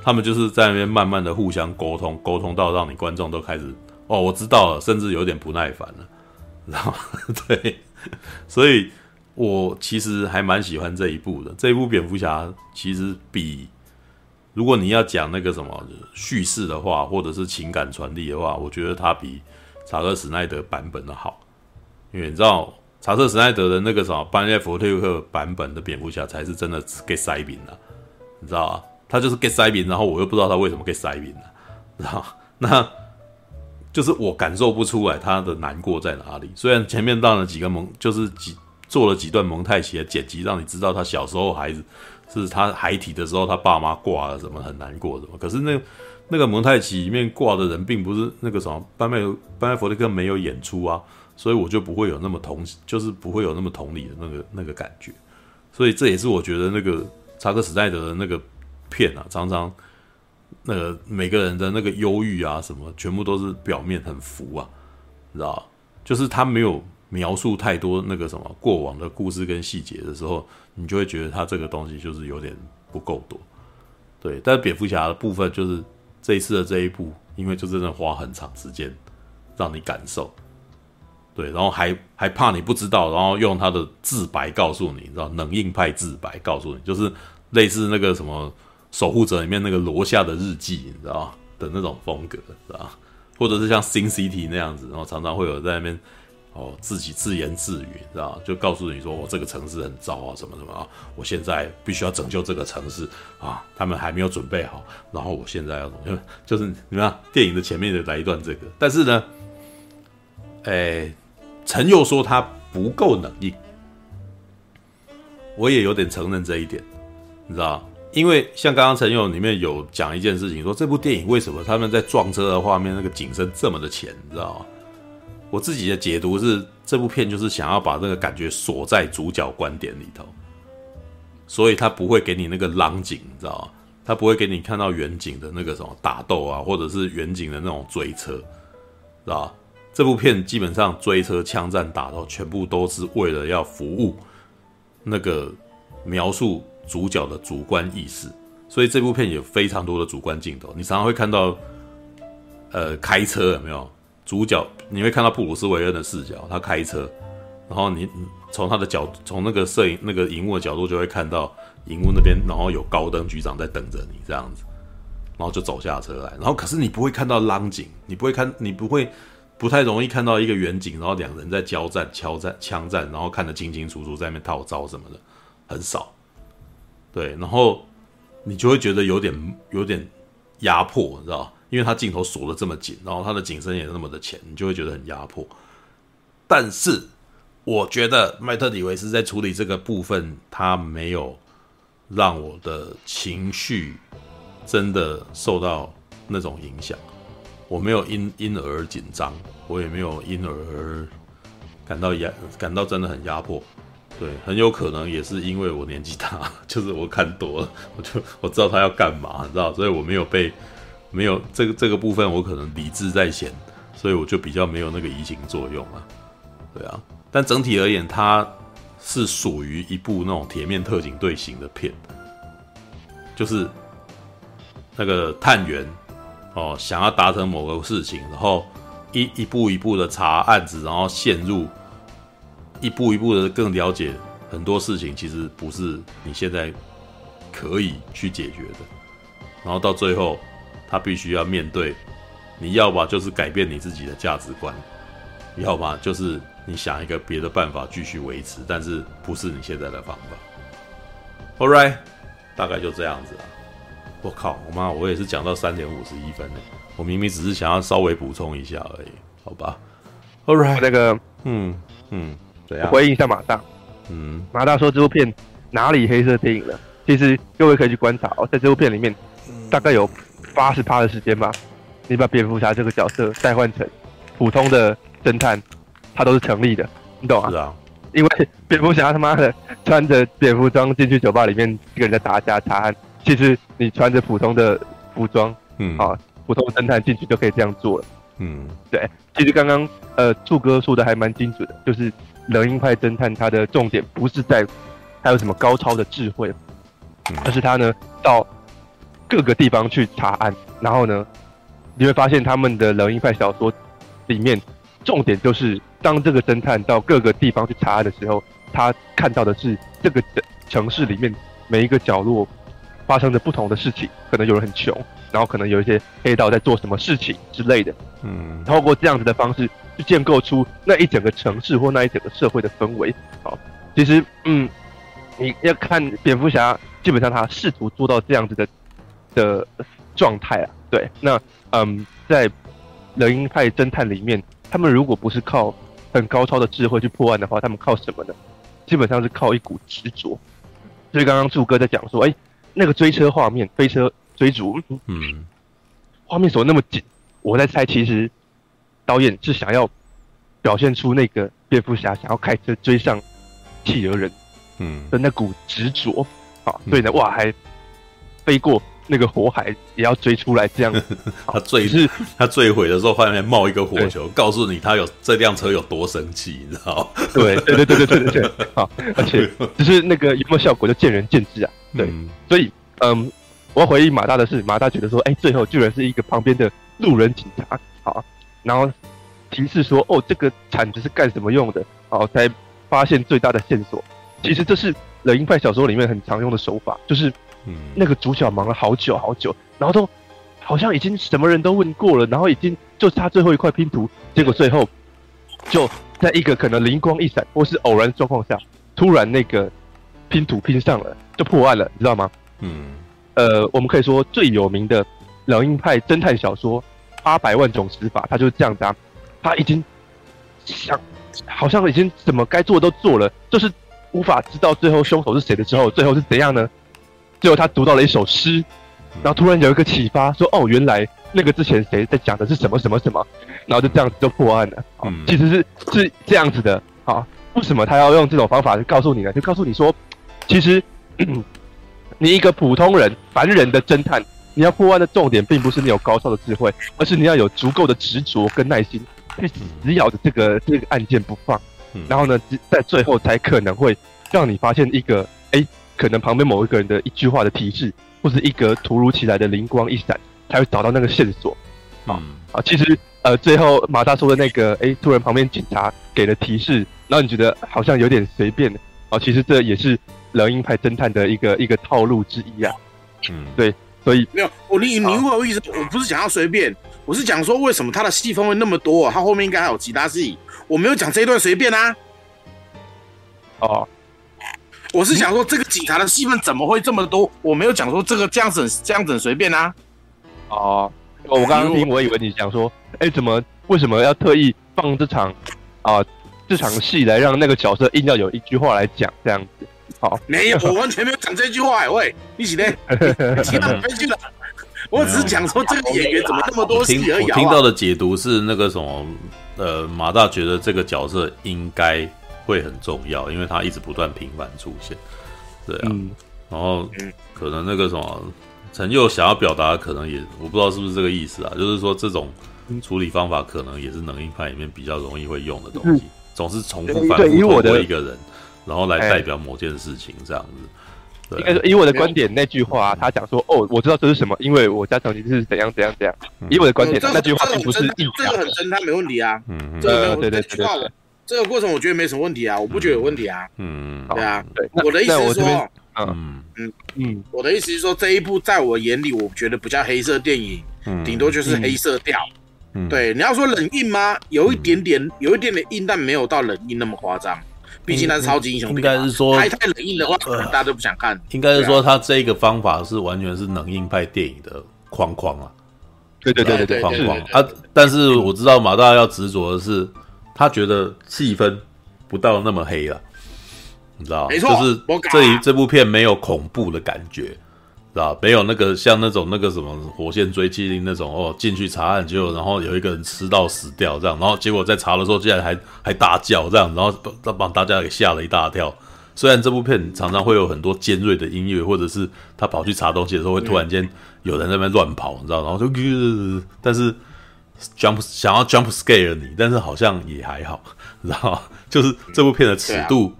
他们就是在那边慢慢的互相沟通，沟通到让你观众都开始哦，我知道了，甚至有点不耐烦了，然后对，所以。我其实还蛮喜欢这一部的。这一部蝙蝠侠其实比，如果你要讲那个什么叙事的话，或者是情感传递的话，我觉得它比查克史奈德版本的好。因为你知道，查克史奈德的那个什么班艾弗列克版本的蝙蝠侠才是真的 get 塞饼的，你知道啊？他就是 get 塞饼，然后我又不知道他为什么 get 塞饼呢？知道？那就是我感受不出来他的难过在哪里。虽然前面当了几个蒙，就是几。做了几段蒙太奇的剪辑，让你知道他小时候孩子是他孩提的时候，他爸妈挂了什么很难过什么。可是那那个蒙太奇里面挂的人，并不是那个什么班麦班麦佛列克没有演出啊，所以我就不会有那么同，就是不会有那么同理的那个那个感觉。所以这也是我觉得那个查克史奈德的那个片啊，常常那个每个人的那个忧郁啊什么，全部都是表面很浮啊，你知道？就是他没有。描述太多那个什么过往的故事跟细节的时候，你就会觉得他这个东西就是有点不够多，对。但蝙蝠侠的部分就是这一次的这一部，因为就真的花很长时间让你感受，对，然后还还怕你不知道，然后用他的自白告诉你，你知道冷硬派自白告诉你，就是类似那个什么守护者里面那个罗夏的日记，你知道的那种风格，知道或者是像新 City 那样子，然后常常会有在那边。哦，自己自言自语，知道就告诉你说，我这个城市很糟啊，什么什么啊，我现在必须要拯救这个城市啊，他们还没有准备好，然后我现在要怎么，就是你看电影的前面就来一段这个，但是呢，哎，陈又说他不够冷硬，我也有点承认这一点，你知道，因为像刚刚陈又里面有讲一件事情，说这部电影为什么他们在撞车的画面那个景深这么的浅，你知道吗？我自己的解读是，这部片就是想要把这个感觉锁在主角观点里头，所以他不会给你那个浪景，你知道吗？他不会给你看到远景的那个什么打斗啊，或者是远景的那种追车，知道吧？这部片基本上追车、枪战、打斗，全部都是为了要服务那个描述主角的主观意识，所以这部片有非常多的主观镜头，你常常会看到，呃，开车有没有？主角你会看到布鲁斯韦恩的视角，他开车，然后你从他的角，从那个摄影那个荧幕的角度就会看到荧幕那边，然后有高登局长在等着你这样子，然后就走下车来，然后可是你不会看到浪景，你不会看，你不会不太容易看到一个远景，然后两人在交战、枪战、枪战，然后看得清清楚楚，在那边套招什么的很少。对，然后你就会觉得有点有点压迫，你知道？因为他镜头锁得这么紧，然后他的景深也那么的浅，你就会觉得很压迫。但是我觉得麦特里维斯在处理这个部分，他没有让我的情绪真的受到那种影响。我没有因因而紧张，我也没有因而感到压，感到真的很压迫。对，很有可能也是因为我年纪大，就是我看多了，我就我知道他要干嘛，你知道，所以我没有被。没有这个这个部分，我可能理智在先，所以我就比较没有那个移情作用啊。对啊，但整体而言，它是属于一部那种铁面特警队型的片，就是那个探员哦，想要达成某个事情，然后一一步一步的查案子，然后陷入一步一步的更了解很多事情，其实不是你现在可以去解决的，然后到最后。他必须要面对，你要么就是改变你自己的价值观，要么就是你想一个别的办法继续维持，但是不是你现在的方法。All right，大概就这样子啊。我靠，我妈，我也是讲到三点五十一分呢。我明明只是想要稍微补充一下而已，好吧？All right，
那个，
嗯嗯，怎样？
回应一下马大。嗯，马大说这部片哪里黑色电影了？其实各位可以去观察哦，在这部片里面，大概有。八十趴的时间吧，你把蝙蝠侠这个角色代换成普通的侦探，他都是成立的，你懂啊？
是啊，
因为蝙蝠侠他妈的穿着蝙蝠装进去酒吧里面跟人家打架查案，其实你穿着普通的服装，嗯啊，普通侦探进去就可以这样做了，嗯，对。其实刚刚呃，柱哥说的还蛮精准的，就是冷硬派侦探他的重点不是在他有什么高超的智慧，而是他呢到。各个地方去查案，然后呢，你会发现他们的冷硬派小说里面，重点就是当这个侦探到各个地方去查案的时候，他看到的是这个城市里面每一个角落发生着不同的事情，可能有人很穷，然后可能有一些黑道在做什么事情之类的。嗯，透过这样子的方式去建构出那一整个城市或那一整个社会的氛围。好，其实嗯，你要看蝙蝠侠，基本上他试图做到这样子的。的状态啊，对，那嗯，在人鹰派侦探里面，他们如果不是靠很高超的智慧去破案的话，他们靠什么呢？基本上是靠一股执着。所以刚刚柱哥在讲说，哎、欸，那个追车画面，飞车追逐，嗯，画面锁那么紧，我在猜，其实导演是想要表现出那个蝙蝠侠想要开车追上企鹅人，嗯的那股执着，啊，所以呢，哇，还飞过。那个火海也要追出来，这样
他坠是他坠毁的时候，外面冒一个火球，告诉你他有这辆车有多神奇，你知道
对对对对对对对对，好，而且 只是那个有没有效果就见仁见智啊。对，嗯、所以嗯，我要回忆马大的事，马大觉得说，哎、欸，最后居然是一个旁边的路人警察，好，然后提示说，哦，这个铲子是干什么用的？好，才发现最大的线索。其实这是冷硬派小说里面很常用的手法，就是。那个主角忙了好久好久，然后都好像已经什么人都问过了，然后已经就差最后一块拼图，结果最后就在一个可能灵光一闪或是偶然状况下，突然那个拼图拼上了，就破案了，你知道吗？嗯，呃，我们可以说最有名的老鹰派侦探小说《八百万种死法》，他就是这样子啊，他已经想好像已经什么该做的都做了，就是无法知道最后凶手是谁的时候，最后是怎样呢？最后他读到了一首诗，然后突然有一个启发，说：“哦，原来那个之前谁在讲的是什么什么什么。”然后就这样子就破案了。嗯，其实是是这样子的。好，为什么他要用这种方法去告诉你呢？就告诉你说，其实 你一个普通人、凡人的侦探，你要破案的重点并不是你有高超的智慧，而是你要有足够的执着跟耐心，去死咬着这个这个案件不放。然后呢，在最后才可能会让你发现一个哎。诶可能旁边某一个人的一句话的提示，或是一个突如其来的灵光一闪，才会找到那个线索。啊、嗯、啊！其实呃，最后马大说的那个，哎、欸，突然旁边警察给了提示，然后你觉得好像有点随便。啊，其实这也是冷硬派侦探的一个一个套路之一啊。嗯，对。所以
没有我你你会我意思，我不是讲要随便，我是讲说为什么他的戏份会那么多、啊，他后面应该还有其他戏，我没有讲这一段随便啊。
哦，
我是想说这个警察的戏份怎么会这么多，我没有讲说这个这样子这样子随便啊。
哦，我刚刚听，我以为你讲说，哎，怎么为什么要特意放这场啊、呃、这场戏来让那个角色硬要有一句话来讲这样子？好，
没有，我完全没有讲这句话。喂，一起来，其他没去了。我只是讲说这个演员怎么那么多戏而已、啊。
我听到的解读是那个什么，呃，马大觉得这个角色应该会很重要，因为他一直不断频繁出现。对啊，嗯、然后可能那个什么。陈佑想要表达的可能也我不知道是不是这个意思啊，就是说这种处理方法可能也是能硬派里面比较容易会用的东西，嗯、总是重复反复通过一个人，然后来代表某件事情这样子。对，应该说以我的观点，那句话他讲说哦，我知道这是什么，因为我家长你是怎样怎样怎样。以我的观点，那句话并不是
这个很真，他没问题啊。
嗯，
这个没有
对对对，
这个过程我觉得没什么问题啊，我不觉得有问题啊。
嗯，
对啊，
对，
我的意思是说。
嗯
嗯嗯，我的意思是说，这一部在我眼里，我觉得不叫黑色电影，顶、嗯、多就是黑色调。嗯，对，你要说冷硬吗？有一点点，有一点点硬，但没有到冷硬那么夸张。毕竟他是超级英雄片，应该是说太太冷硬的话，可能大家都不想看。
应该是说，他这个方法是完全是冷硬派电影的框框啊。
对对对对对，
框框啊！但是我知道马大要执着的是，他觉得气氛不到那么黑了。你知道，没错，就是这一这部片没有恐怖的感觉，知道没有那个像那种那个什么火线追击令那种哦，进去查案结果然后有一个人吃到死掉这样，然后结果在查的时候竟然还还大叫这样，然后把把大家给吓了一大跳。虽然这部片常常会有很多尖锐的音乐，或者是他跑去查东西的时候会突然间有人在那边乱跑，你知道，然后就呃，但是 jump 想要 jump scare 你，但是好像也还好，知道就是这部片的尺度。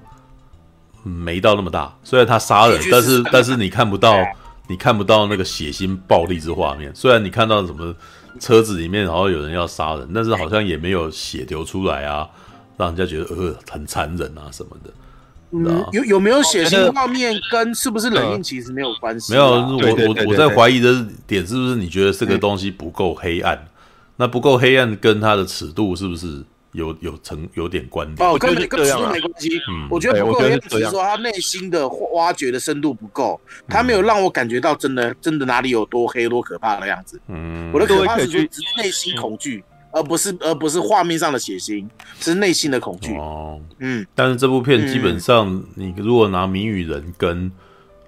没到那么大，虽然他杀人，但是但是你看不到，你看不到那个血腥暴力之画面。虽然你看到什么车子里面然后有人要杀人，但是好像也没有血流出来啊，让人家觉得呃很残忍啊什么的。
嗯，有有没有血腥画面跟是不是冷硬其实没有关系。
没有，我我我在怀疑的点是不是你觉得这个东西不够黑暗？那不够黑暗跟它的尺度是不是？有有成有点关联
哦，跟跟尺度没关系。嗯，我觉得不够黑暗，只是说他内心的挖掘的深度不够，他没有让我感觉到真的真的哪里有多黑多可怕的样子。嗯，我的可怕是说内心恐惧，而不是而不是画面上的血腥，是内心的恐惧。
哦，嗯。但是这部片基本上，你如果拿谜语人跟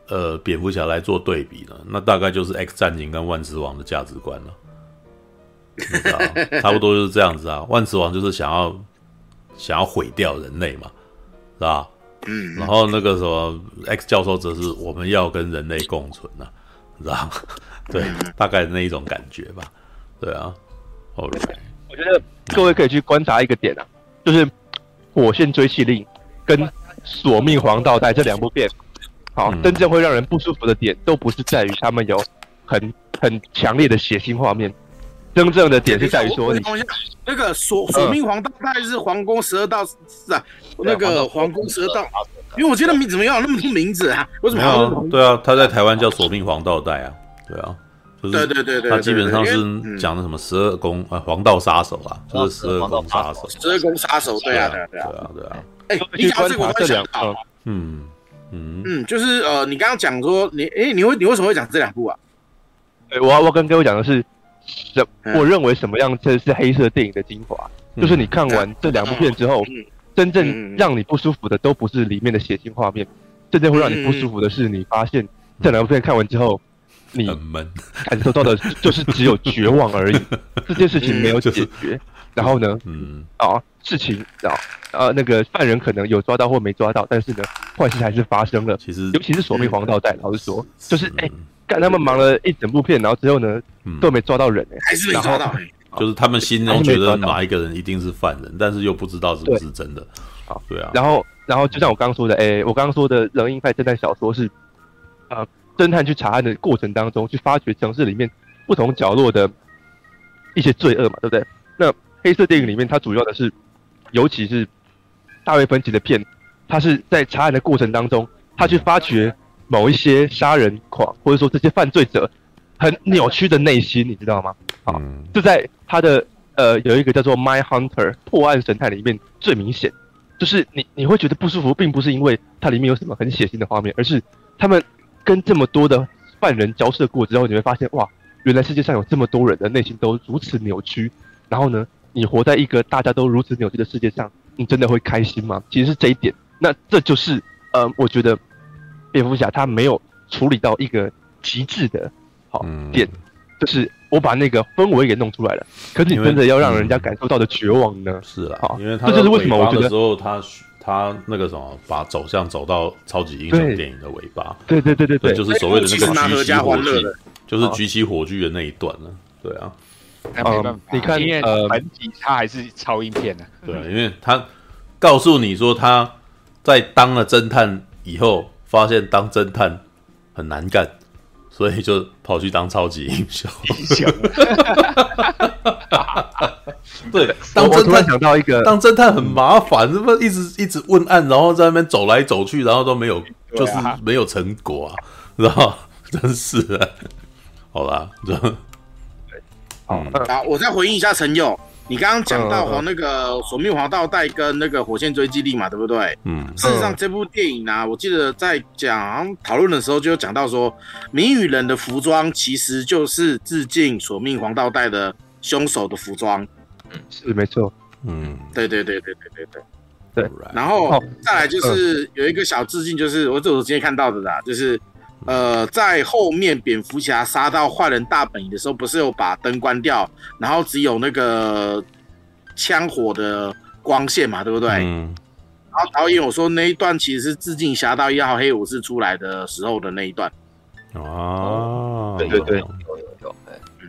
呃蝙蝠侠来做对比呢，那大概就是 X 战警跟万磁王的价值观了。你知道，差不多就是这样子啊。万磁王就是想要想要毁掉人类嘛，是吧？嗯。然后那个什么 X 教授则是我们要跟人类共存啊，知道？对，大概那一种感觉吧。对啊。OK，
我觉得各位可以去观察一个点啊，就是《火线追气令》跟《索命黄道带》这两部片，好，真正会让人不舒服的点，都不是在于他们有很很强烈的血腥画面。真正的点是在于说，你
那个索索命黄道带是皇宫十二道是啊，那个皇宫十二道，因为我记得名怎么有那么多名字啊？为什么要？
对啊，他在台湾叫索命黄道带啊，对啊，
对对对对，
他基本上是讲的什么十二宫啊，黄道杀手啊，就是十二宫杀手，
十二宫杀手，对啊对啊对啊
对啊，
哎，你讲这个我会想到，
嗯嗯
嗯，就是呃，你刚刚讲说你哎，你会你为什么会讲这两部啊？
哎，我我跟各位讲的是。什？我认为什么样这是黑色电影的精华？嗯、就是你看完这两部片之后，嗯、真正让你不舒服的都不是里面的血腥画面，真正会让你不舒服的是你发现这两部片看完之后，你感受到的就是只有绝望而已。这件事情没有解决，就是、然后呢，嗯啊，事情啊啊那个犯人可能有抓到或没抓到，但是呢，坏事还是发生了。其实，尤其是索命黄道带，老实说，就是哎。欸看他们忙了一整部片，然后之后呢，都没抓到人哎，
还是没抓到，
就是他们心中觉得哪一个人一定是犯人，但是又不知道是不是真的。好，对啊。
然后，然后就像我刚刚说的，哎，我刚刚说的冷硬派侦探小说是，啊，侦探去查案的过程当中，去发掘城市里面不同角落的一些罪恶嘛，对不对？那黑色电影里面，它主要的是，尤其是大卫芬奇的片，他是在查案的过程当中，他去发掘。某一些杀人狂，或者说这些犯罪者，很扭曲的内心，你知道吗？好，这在他的呃有一个叫做《My Hunter》破案神探里面最明显，就是你你会觉得不舒服，并不是因为它里面有什么很血腥的画面，而是他们跟这么多的犯人交涉过之后，你会发现哇，原来世界上有这么多人的内心都如此扭曲。然后呢，你活在一个大家都如此扭曲的世界上，你真的会开心吗？其实是这一点。那这就是呃，我觉得蝙蝠侠他没有处理到一个极致的好点，嗯、就是我把那个氛围给弄出来了。可是你真的要让人家感受到的绝望呢？
是啊，因为他这就是为什么我觉得时候他他那个什么，把走向走到超级英雄电影的尾巴。
对对对对对，
就是所谓的那个举起火炬，就是举起火炬的那一段呢。对啊。
那没办法，你看，呃，本体他还是超英片呢。
对，因为他告诉你说他在当了侦探以后，发现当侦探很难干，所以就跑去当超级英雄。英雄。对，当侦探
想到一个，
当侦探很麻烦，是不是一直一直问案，然后在那边走来走去，然后都没有，就是没有成果啊，然后？真是的。好啦，这。
嗯、好，我再回应一下陈友，你刚刚讲到黄那个《索命黄道带》跟那个《火线追击力》嘛，对不对？嗯。事实上，这部电影呢、啊，我记得在讲讨论的时候就有讲到说，谜语人的服装其实就是致敬《索命黄道带》的凶手的服装。
嗯，是没错。
嗯，对对对对对对对。对。然后再来就是有一个小致敬，就是我这我今天看到的啦，就是。呃，在后面蝙蝠侠杀到坏人大本营的时候，不是有把灯关掉，然后只有那个枪火的光线嘛，对不对？嗯。然后导演我说那一段其实是致敬《侠盗一号黑武士》出来的时候的那一段。
哦，
对对对，有有有，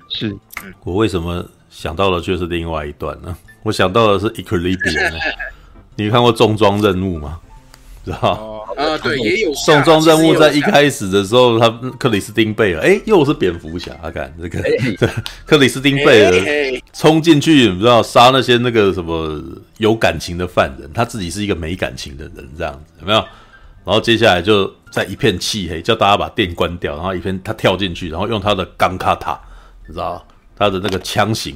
是。
我为什么想到的却是另外一段呢？我想到的是 Equilibrium。你看过重装任务吗？知道
呃，对，也有
重装任务，在一开始的时候，他克里斯汀贝尔，哎，又是蝙蝠侠，看这个，克里斯汀贝尔冲进去，你知道杀那些那个什么有感情的犯人，他自己是一个没感情的人，这样子有没有？然后接下来就在一片漆黑，叫大家把电关掉，然后一片他跳进去，然后用他的钢卡塔，你知道他的那个枪型。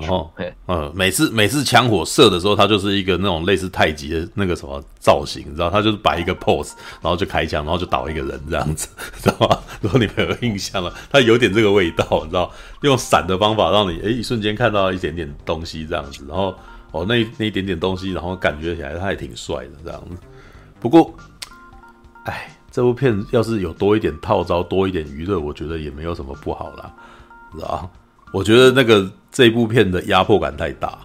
然后，呃，每次每次枪火射的时候，他就是一个那种类似太极的那个什么造型，你知道，他就是摆一个 pose，然后就开枪，然后就倒一个人这样子，知道吗？如果你没有印象了，他有点这个味道，你知道，用闪的方法让你诶一瞬间看到一点点东西这样子，然后哦那那一点点东西，然后感觉起来他还挺帅的这样子。不过，哎，这部片要是有多一点套招，多一点娱乐，我觉得也没有什么不好啦，知道我觉得那个这部片的压迫感太大，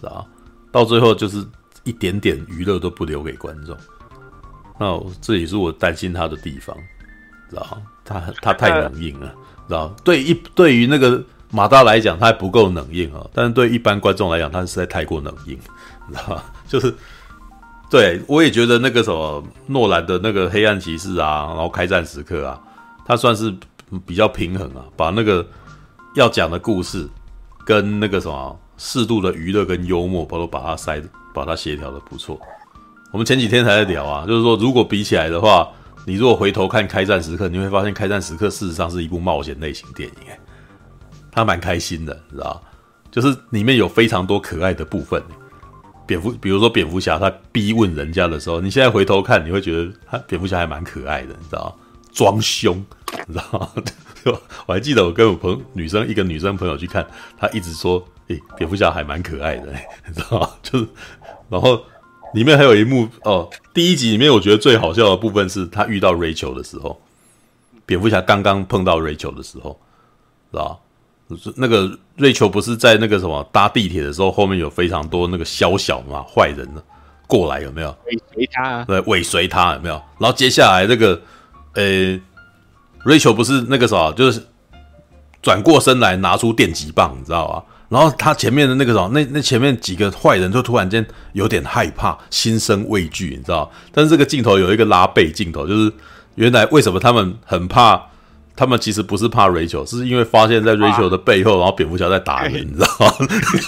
是吧？到最后就是一点点娱乐都不留给观众，那这也是我担心他的地方，知道他他太冷硬了，知道对一对于那个马大来讲，他还不够冷硬啊，但是对一般观众来讲，他实在太过冷硬，知道就是对我也觉得那个什么诺兰的那个黑暗骑士啊，然后开战时刻啊，他算是比较平衡啊，把那个。要讲的故事，跟那个什么适度的娱乐跟幽默，都把它塞，把它协调的不错。我们前几天才在聊啊，就是说如果比起来的话，你如果回头看《开战时刻》，你会发现《开战时刻》事实上是一部冒险类型电影，哎，它蛮开心的，你知道就是里面有非常多可爱的部分。蝙蝠，比如说蝙蝠侠，他逼问人家的时候，你现在回头看，你会觉得他蝙蝠侠还蛮可爱的，你知道装凶，你知道 我还记得我跟我朋女生一个女生朋友去看，她一直说：“诶、欸，蝙蝠侠还蛮可爱的，你知道吗？”就是，然后里面还有一幕哦，第一集里面我觉得最好笑的部分是他遇到 Rachel 的时候，蝙蝠侠刚刚碰到 Rachel 的时候，知道就是那个 Rachel 不是在那个什么搭地铁的时候，后面有非常多那个宵小嘛坏人呢过来有没有？
尾随他，
对，尾随他有没有？然后接下来那个，呃、欸。Rachel 不是那个啥，就是转过身来拿出电击棒，你知道吧？然后他前面的那个啥，那那前面几个坏人就突然间有点害怕，心生畏惧，你知道？但是这个镜头有一个拉背镜头，就是原来为什么他们很怕他们其实不是怕 Rachel，是因为发现在 Rachel 的背后，然后蝙蝠侠在打人，你知道吗？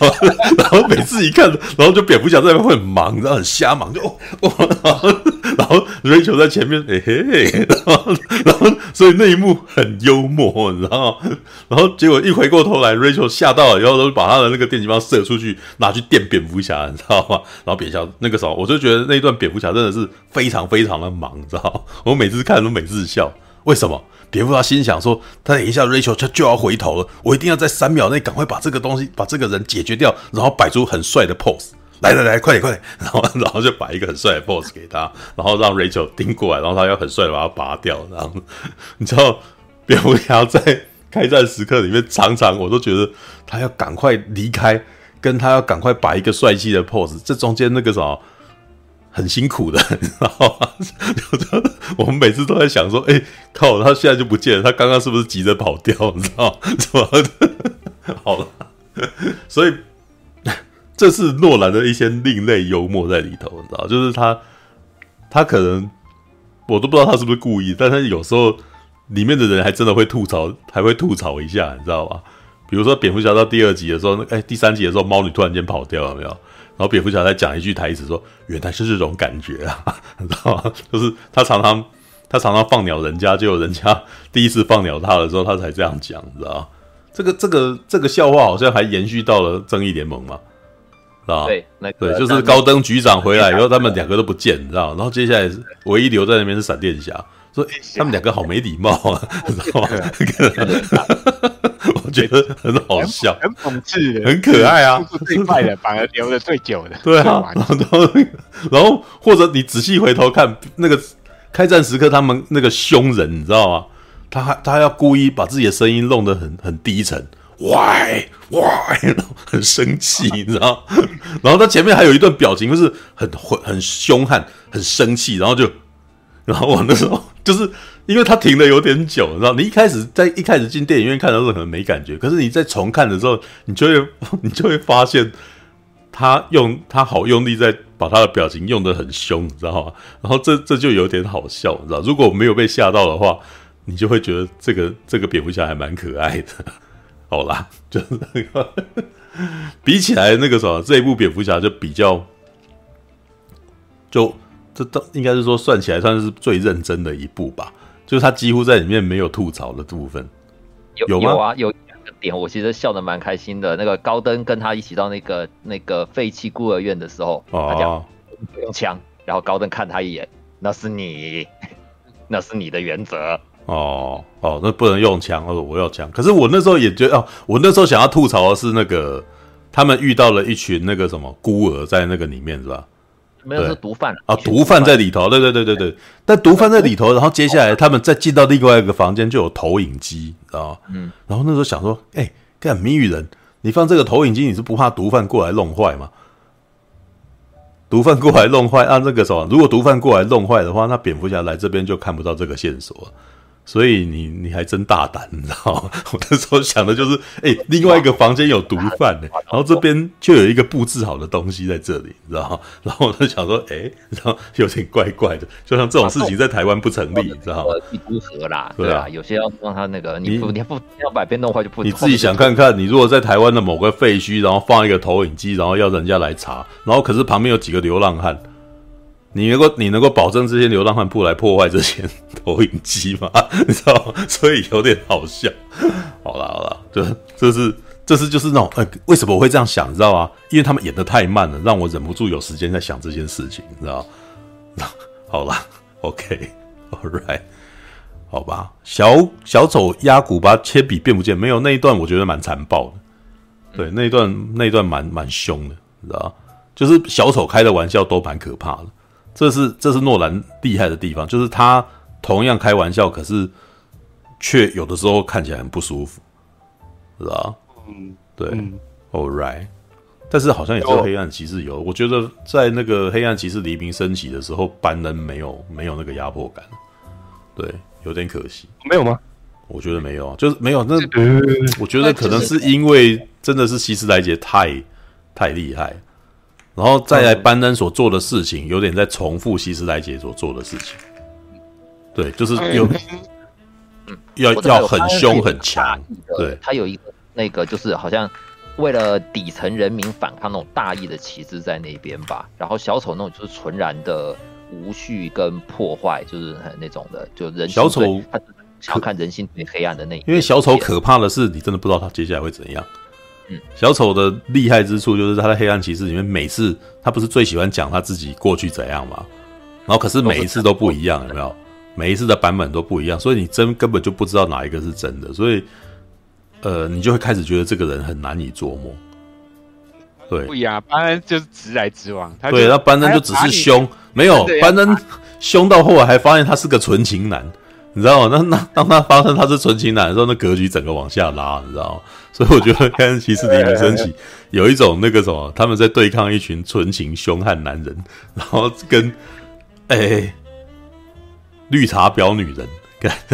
然后每次一看，然后就蝙蝠侠在那边会很忙，然后很瞎忙，就哦，然后然后 Rachel 在前面，哎嘿，然后然后所以那一幕很幽默，你知道吗？然后结果一回过头来，Rachel 吓到了，然后都把他的那个电击棒射出去，拿去电蝙蝠侠，你知道吗？然后蝙蝠侠那个时候，我就觉得那一段蝙蝠侠真的是非常非常的忙，你知道吗？我每次看都每次笑，为什么？蝙蝠侠心想说：“他等一下，Rachel 他就要回头了，我一定要在三秒内赶快把这个东西、把这个人解决掉，然后摆出很帅的 pose。来来来，快点快点！然后 然后就摆一个很帅的 pose 给他，然后让 Rachel 盯过来，然后他要很帅的把它拔掉。然后你知道，蝙蝠侠在开战时刻里面，常常我都觉得他要赶快离开，跟他要赶快摆一个帅气的 pose，这中间那个什么。”很辛苦的，你知道吗？我们每次都在想说，哎、欸，靠，他现在就不见了，他刚刚是不是急着跑掉？你知道？怎么？好了，所以这是诺兰的一些另类幽默在里头，你知道，就是他，他可能我都不知道他是不是故意，但他有时候里面的人还真的会吐槽，还会吐槽一下，你知道吧？比如说蝙蝠侠到第二集的时候，哎、第三集的时候，猫女突然间跑掉了，没有？然后蝙蝠侠在讲一句台词说：“原来是这种感觉啊，你知道吗？就是他常常他常常放鸟人家，结果人家第一次放鸟他的时候，他才这样讲，你知道吗？这个这个这个笑话好像还延续到了正义联盟嘛，知道吗？对，那个、对，就是高登局长回来以后，他们两个都不见，你知道吗？然后接下来唯一留在那边是闪电侠。”说他们两个好没礼貌啊，你知道吗？我觉得很好笑，
很讽刺，
很可爱啊。
最快的反而留的最久的，
对啊。然后，然后或者你仔细回头看那个开战时刻，他们那个凶人，你知道吗？他还他还要故意把自己的声音弄得很很低沉，Why Why，很生气，你知道？然后他前面还有一段表情，就是很很很凶悍，很生气，然后就。然后我那时候就是因为他停的有点久，你知道，你一开始在一开始进电影院看的时候可能没感觉，可是你在重看的时候，你就会 你就会发现他用他好用力在把他的表情用的很凶，你知道吗？然后这这就有点好笑，你知道，如果没有被吓到的话，你就会觉得这个这个蝙蝠侠还蛮可爱的。好啦，就是那个 比起来那个什么这一部蝙蝠侠就比较就。这都应该是说算起来算是最认真的一部吧，就是他几乎在里面没有吐槽的部分，
有有，有啊，有两个点我其实笑的蛮开心的。那个高登跟他一起到那个那个废弃孤儿院的时候，哦、他讲不用枪，然后高登看他一眼，那是你，那是你的原则。
哦哦，那不能用枪，我说我要枪。可是我那时候也觉得，哦，我那时候想要吐槽的是那个他们遇到了一群那个什么孤儿在那个里面是吧？
没有是毒贩
啊，毒贩在里头，对对对对对。但毒贩在里头，然后接下来他们再进到另外一个房间，就有投影机，知道吗？嗯。然后那时候想说，哎，干谜语人，你放这个投影机，你是不怕毒贩过来弄坏吗？毒贩过来弄坏，按、啊、这个什么？如果毒贩过来弄坏的话，那蝙蝠侠来这边就看不到这个线索。所以你你还真大胆，你知道吗？我那时候想的就是，哎、欸，另外一个房间有毒贩呢，然后这边就有一个布置好的东西在这里，你知道吗？然后我就想说，哎、欸，然后有点怪怪的，就像这种事情在台湾不成立，你知道吗？
不合啦，对啊，有些要让他那个，你不你不要把边弄坏就不。
你自己想看看，你如果在台湾的某个废墟，然后放一个投影机，然后要人家来查，然后可是旁边有几个流浪汉。你能够你能够保证这些流浪汉不来破坏这些投影机吗？你知道吗？所以有点好笑。好了好了，就这是这是就是那种呃，为什么我会这样想？你知道吗？因为他们演的太慢了，让我忍不住有时间在想这件事情，你知道？好了，OK，All right，好吧。小小丑压古巴铅笔变不见，没有那一段，我觉得蛮残暴的。对，那一段那一段蛮蛮凶的，你知道？就是小丑开的玩笑都蛮可怕的。这是这是诺兰厉害的地方，就是他同样开玩笑，可是却有的时候看起来很不舒服，是吧？嗯，对。嗯、All right，但是好像也是黑暗骑士有，我觉得在那个黑暗骑士黎明升起的时候，班恩没有没有那个压迫感，对，有点可惜。
没有吗？
我觉得没有，就是没有。那我觉得可能是因为真的是希斯莱杰太太厉害。然后再来，班恩所做的事情有点在重复希斯莱杰所做的事情。对，就是有嗯，要要很凶很强，对，
他有一个那个就是好像为了底层人民反抗那种大义的旗帜在那边吧。然后小丑那种就是纯然的无序跟破坏，就是很那种的，就人
小丑
他想要看人性最黑暗的那一面。
因为小丑可怕的是，你真的不知道他接下来会怎样。嗯，小丑的厉害之处就是他在黑暗骑士里面，每次他不是最喜欢讲他自己过去怎样吗？然后可是每一次都不一样，有没有？每一次的版本都不一样，所以你真根本就不知道哪一个是真的，所以呃，你就会开始觉得这个人很难以捉摸。对，
不一样，班恩就是直来直往，他
对，那班恩就只是凶，没有班恩凶到后来还发现他是个纯情男，你知道吗？那那当他发现他是纯情男的时候，那格局整个往下拉，你知道吗？所以我觉得黑暗骑士黎明升起有一种那个什么，他们在对抗一群纯情凶悍男人，然后跟哎。欸绿茶婊女人，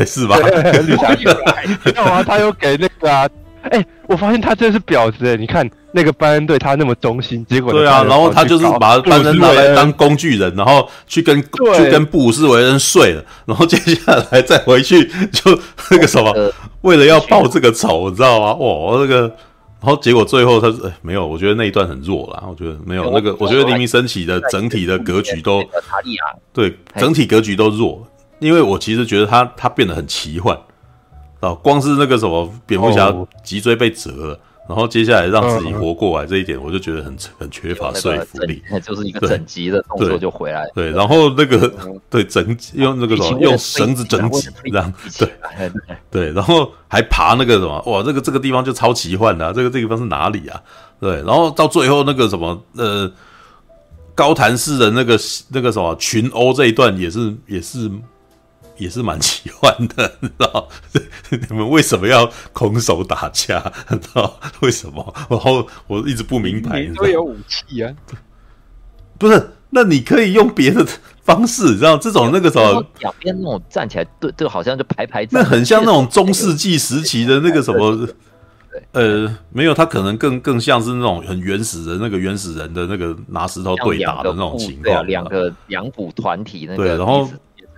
是吧？绿茶婊？
他又给那个啊？哎、欸，我发现他真的是婊子哎！你看那个班恩对他那么忠心，结果
对啊，然后他就是把班恩拿来当工具人，然后去跟去跟布鲁斯韦恩睡了，然后接下来再回去就那个什么，为了要报这个仇，你知道吗？哇，那个。然后结果最后他是、欸、没有，我觉得那一段很弱啦。我觉得没有那个，我觉得黎明升起的整体的格局都对，整体格局都弱。因为我其实觉得他他变得很奇幻啊，光是那个什么蝙蝠侠脊椎被折了。然后接下来让自己活过来这一点，我就觉得很很缺乏说服力。
就是一个整集的动作就回来了。
对，然后那个 对整用那个什么用绳子整集这样，对 对，然后还爬那个什么哇，这个这个地方就超奇幻的，这个这个地方是哪里啊？对，然后到最后那个什么呃高谭市的那个那个什么群殴这一段也是也是。也是蛮奇幻的，你知道？你们为什么要空手打架？你知道为什么？然后我一直不明白。
你都有武器啊？
不是？那你可以用别的方式，你知道？这种那个什么
两边那种站起来，对，就好像就排排
站。那很像那种中世纪时期的那个什么？呃，没有，他可能更更像是那种很原始的那个原始人的那个拿石头对打的那种情况。
两个两股团体那个
对，然后。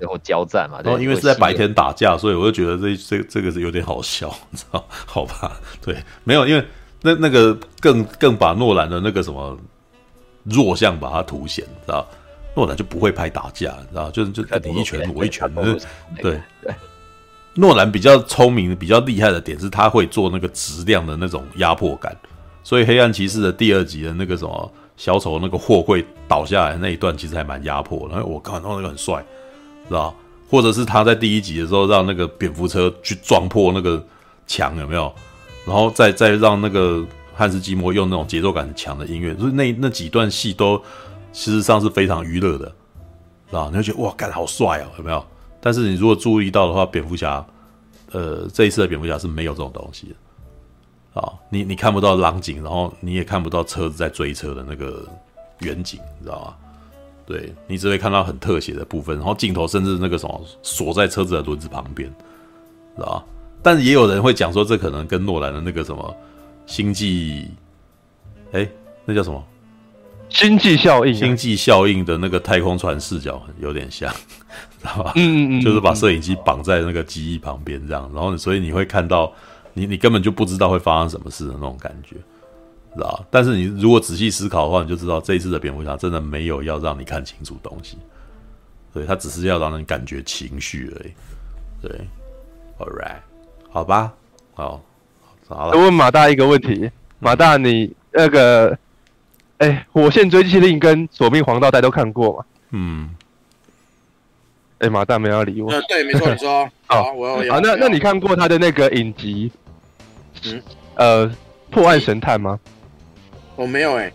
最后交战嘛，
然后因为是在白天打架，所以我就觉得这这这个是有点好笑，你知道？好吧，对，没有，因为那那个更更把诺兰的那个什么弱项把它凸显，知道？诺兰就不会拍打架，你知道？就是就你一拳我一拳，对对。诺兰比较聪明、比较厉害的点是他会做那个质量的那种压迫感，所以《黑暗骑士》的第二集的那个什么小丑那个货柜倒下来的那一段，其实还蛮压迫的。然后我看到那个很帅。知道，或者是他在第一集的时候让那个蝙蝠车去撞破那个墙，有没有？然后再再让那个汉斯季默用那种节奏感强的音乐，所以那那几段戏都事实上是非常娱乐的，知道？你会觉得哇，干好帅哦，有没有？但是你如果注意到的话，蝙蝠侠，呃，这一次的蝙蝠侠是没有这种东西的啊，你你看不到狼景，然后你也看不到车子在追车的那个远景，你知道吗？对，你只会看到很特写的部分，然后镜头甚至那个什么锁在车子的轮子旁边，知道吧？但是也有人会讲说，这可能跟诺兰的那个什么星际，哎，那叫什么？
星际效应、啊。
星际效应的那个太空船视角有点像，知道吧？嗯嗯嗯，就是把摄影机绑在那个机翼旁边这样，然后所以你会看到，你你根本就不知道会发生什么事的那种感觉。知道，但是你如果仔细思考的话，你就知道这一次的蝙蝠侠真的没有要让你看清楚东西，对，他只是要让人感觉情绪而已。对，All right，好吧，好，好了。
我问马大一个问题，马大，你那个，哎、欸，《火线追击令》跟《索命黄道带》都看过吗？嗯。哎、欸，马大没有理我。
对，没错，你说。好，我要。
好，那那你看过他的那个影集？嗯。呃，破案神探吗？
我没有哎、欸，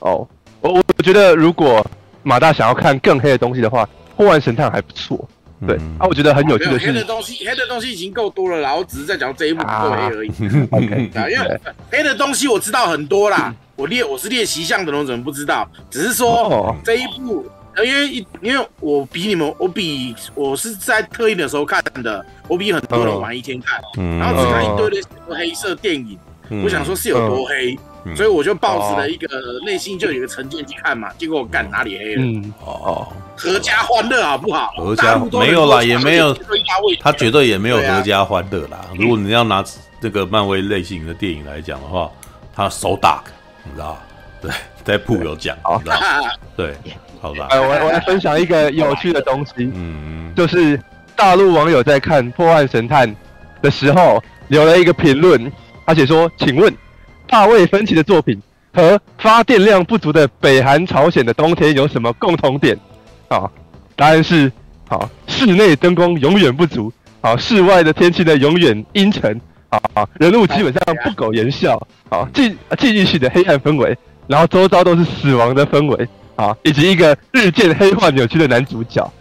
哦，我我觉得如果马大想要看更黑的东西的话，《破案神探》还不错。对、嗯、啊，我觉得很有趣的是，
黑的东西，黑的东西已经够多了，然后只是在讲这一部不够黑而已。啊、OK，因为黑的东西我知道很多啦，我练我是练习项的，我怎么不知道？只是说、哦、这一部，因为因为我比你们，我比我是在特映的时候看的，我比很多人晚一天看，嗯、然后只看一堆的黑色电影，嗯、我想说是有多黑。嗯所以我就抱持了一个内心就有一个成见去看嘛，结果我干哪里黑了？嗯哦，阖家欢乐好不好？
阖家没有啦，也没有，他绝对也没有阖家欢乐啦。如果你要拿这个漫威类型的电影来讲的话，他 so dark，你知道？对，在铺有讲，你知道？对，好吧。
呃，我我来分享一个有趣的东西，嗯，就是大陆网友在看《破案神探》的时候留了一个评论，而且说，请问。大卫芬奇的作品和发电量不足的北韩朝鲜的冬天有什么共同点？啊，答案是：好，室内灯光永远不足，好，室外的天气呢永远阴沉，啊，人物基本上不苟言笑，啊，记记忆式的黑暗氛围，然后周遭都是死亡的氛围，啊，以及一个日渐黑化扭曲的男主角。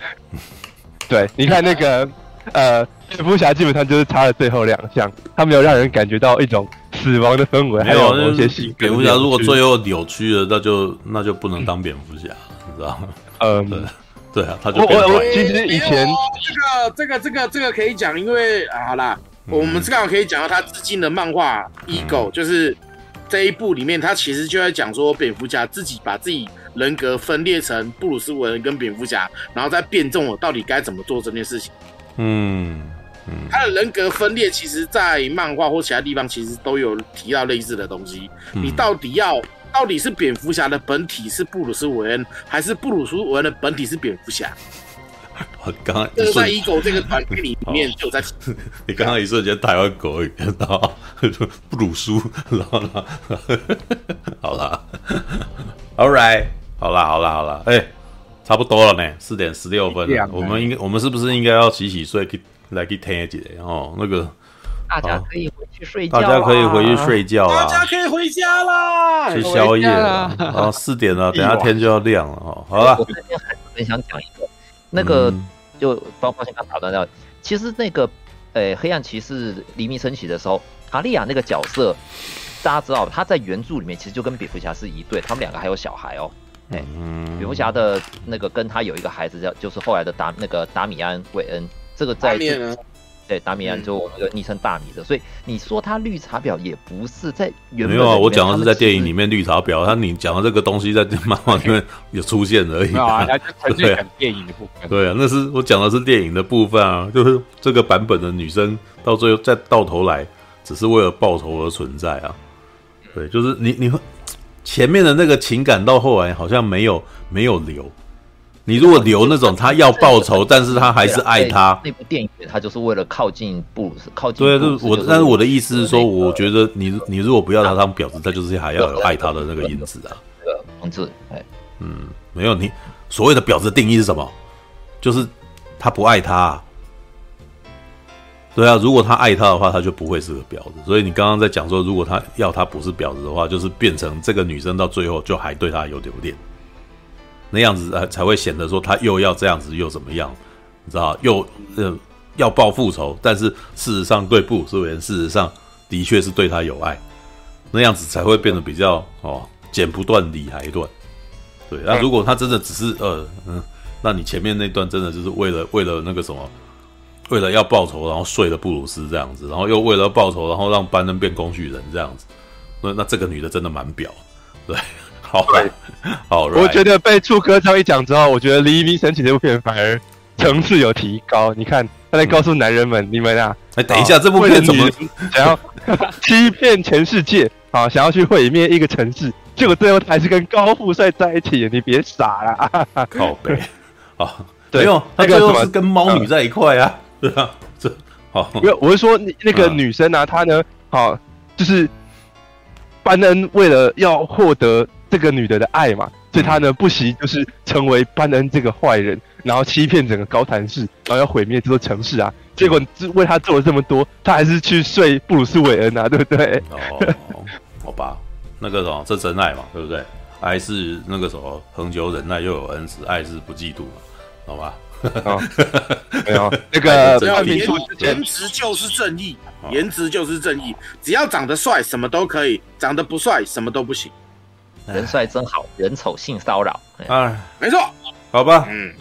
对，你看那个，呃，蝙蝠侠基本上就是差了最后两项，他没有让人感觉到一种。死亡的氛围，还有某些戏。
蝙蝠侠如果最后扭曲了，那就那就不能当蝙蝠侠，你知道吗？嗯，对啊，他就变坏。
其实以前
这个这个这个这个可以讲，因为啊，好啦，我们刚好可以讲到他致敬的漫画《Ego》，就是这一部里面，他其实就在讲说，蝙蝠侠自己把自己人格分裂成布鲁斯韦恩跟蝙蝠侠，然后再辩证我到底该怎么做这件事情。嗯。他的人格分裂，其实，在漫画或其他地方，其实都有提到类似的东西。你到底要，到底是蝙蝠侠的本体是布鲁斯韦恩，还是布鲁斯韦恩的本体是蝙蝠侠？
我刚刚
这在 Ego 这个团队里面就在。
你刚刚一瞬间台湾国语，然后布鲁斯，然后呢？好了，All right，好了，好了，好了，哎，差不多了呢，四点十六分了，我们应该，我们是不是应该要洗洗睡？来去听一下哦，那个
大家可以回去睡觉，
大家可以回去睡觉了，
大家可以回家啦，
吃宵夜了。然后四点了，等下天就要亮了哦。好了，
我这边还很想讲一个，那个就包括先刚打断掉，其实那个呃，黑暗骑士黎明升起的时候，塔利亚那个角色，大家知道他在原著里面其实就跟蝙蝠侠是一对，他们两个还有小孩哦。哎，蝙蝠侠的那个跟他有一个孩子叫，就是后来的达那个达米安韦恩。这个在对达米安就我那个昵称大米的，嗯、所以你说他绿茶婊也不是在原没
有啊，我讲的是在电影里面绿茶婊，他你讲的这个东西在漫画里面有出现而已啊，
对啊，电影的部分，
对啊，那是我讲的是电影的部分啊，就是这个版本的女生到最后再到头来只是为了报仇而存在啊，对，就是你你前面的那个情感到后来好像没有没有留。你如果留那种他要报仇，但是他还是爱他。
那部电影他就是为了靠近布鲁斯，靠近。
对，就是我，但是我的意思是说，我觉得你你如果不要他当婊子，他就是还要有爱他的那个因子啊。
王子，哎，
嗯，没有你所谓的婊子的定义是什么？就是他不爱他。对啊，如果他爱他的话，他就不会是个婊子。所以你刚刚在讲说，如果他要他不是婊子的话，就是变成这个女生到最后就还对他有留恋。那样子呃才会显得说他又要这样子又怎么样，你知道又呃要报复仇，但是事实上对布鲁斯人事实上的确是对他有爱，那样子才会变得比较哦剪不断理还乱。对，那如果他真的只是呃嗯，那你前面那段真的就是为了为了那个什么，为了要报仇，然后睡了布鲁斯这样子，然后又为了报仇，然后让班恩变工具人这样子，那那这个女的真的蛮婊，对。好，好，
我觉得被触科这样一讲之后，我觉得《黎明神起》这部片反而层次有提高。你看，他在告诉男人们：“你们啊，
哎，等一下，这部片怎么
想要 欺骗全世界？好，想要去毁灭一个城市，结果最后还是跟高富帅在一起。你别傻了，
靠北 啊！没有，他最后是跟猫女在一块啊，对啊，这好。
因为，我是说那个女生啊，她呢，好，就是班恩为了要获得。这个女的的爱嘛，所以她呢不惜就是成为班恩这个坏人，然后欺骗整个高谭市，然后要毁灭这座城市啊。结果为他做了这么多，他还是去睡布鲁斯韦恩啊，对不对？
哦，好吧，那个什么，这真爱嘛，对不对？爱是那个什么，恒久忍耐又有恩慈，爱是不嫉妒嘛，好吧？
没有，那个
要颜值就是正义，颜值就是正义，只要长得帅，什么都可以；长得不帅，什么都不行。
人帅真好，人丑性骚扰。
哎，没错，
好吧，嗯，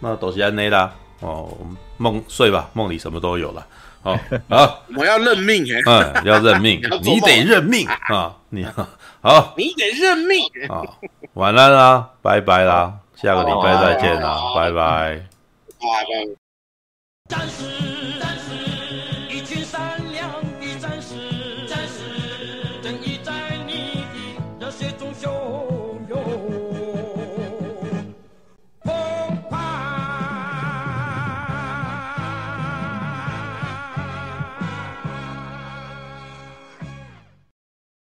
那都是安内啦。哦，梦睡吧，梦里什么都有了。好，好，
我要认命。
嗯，要认命，你得认命啊！你好，
你得认命
啊！晚安啦，拜拜啦。下个礼拜再见啦，
拜拜。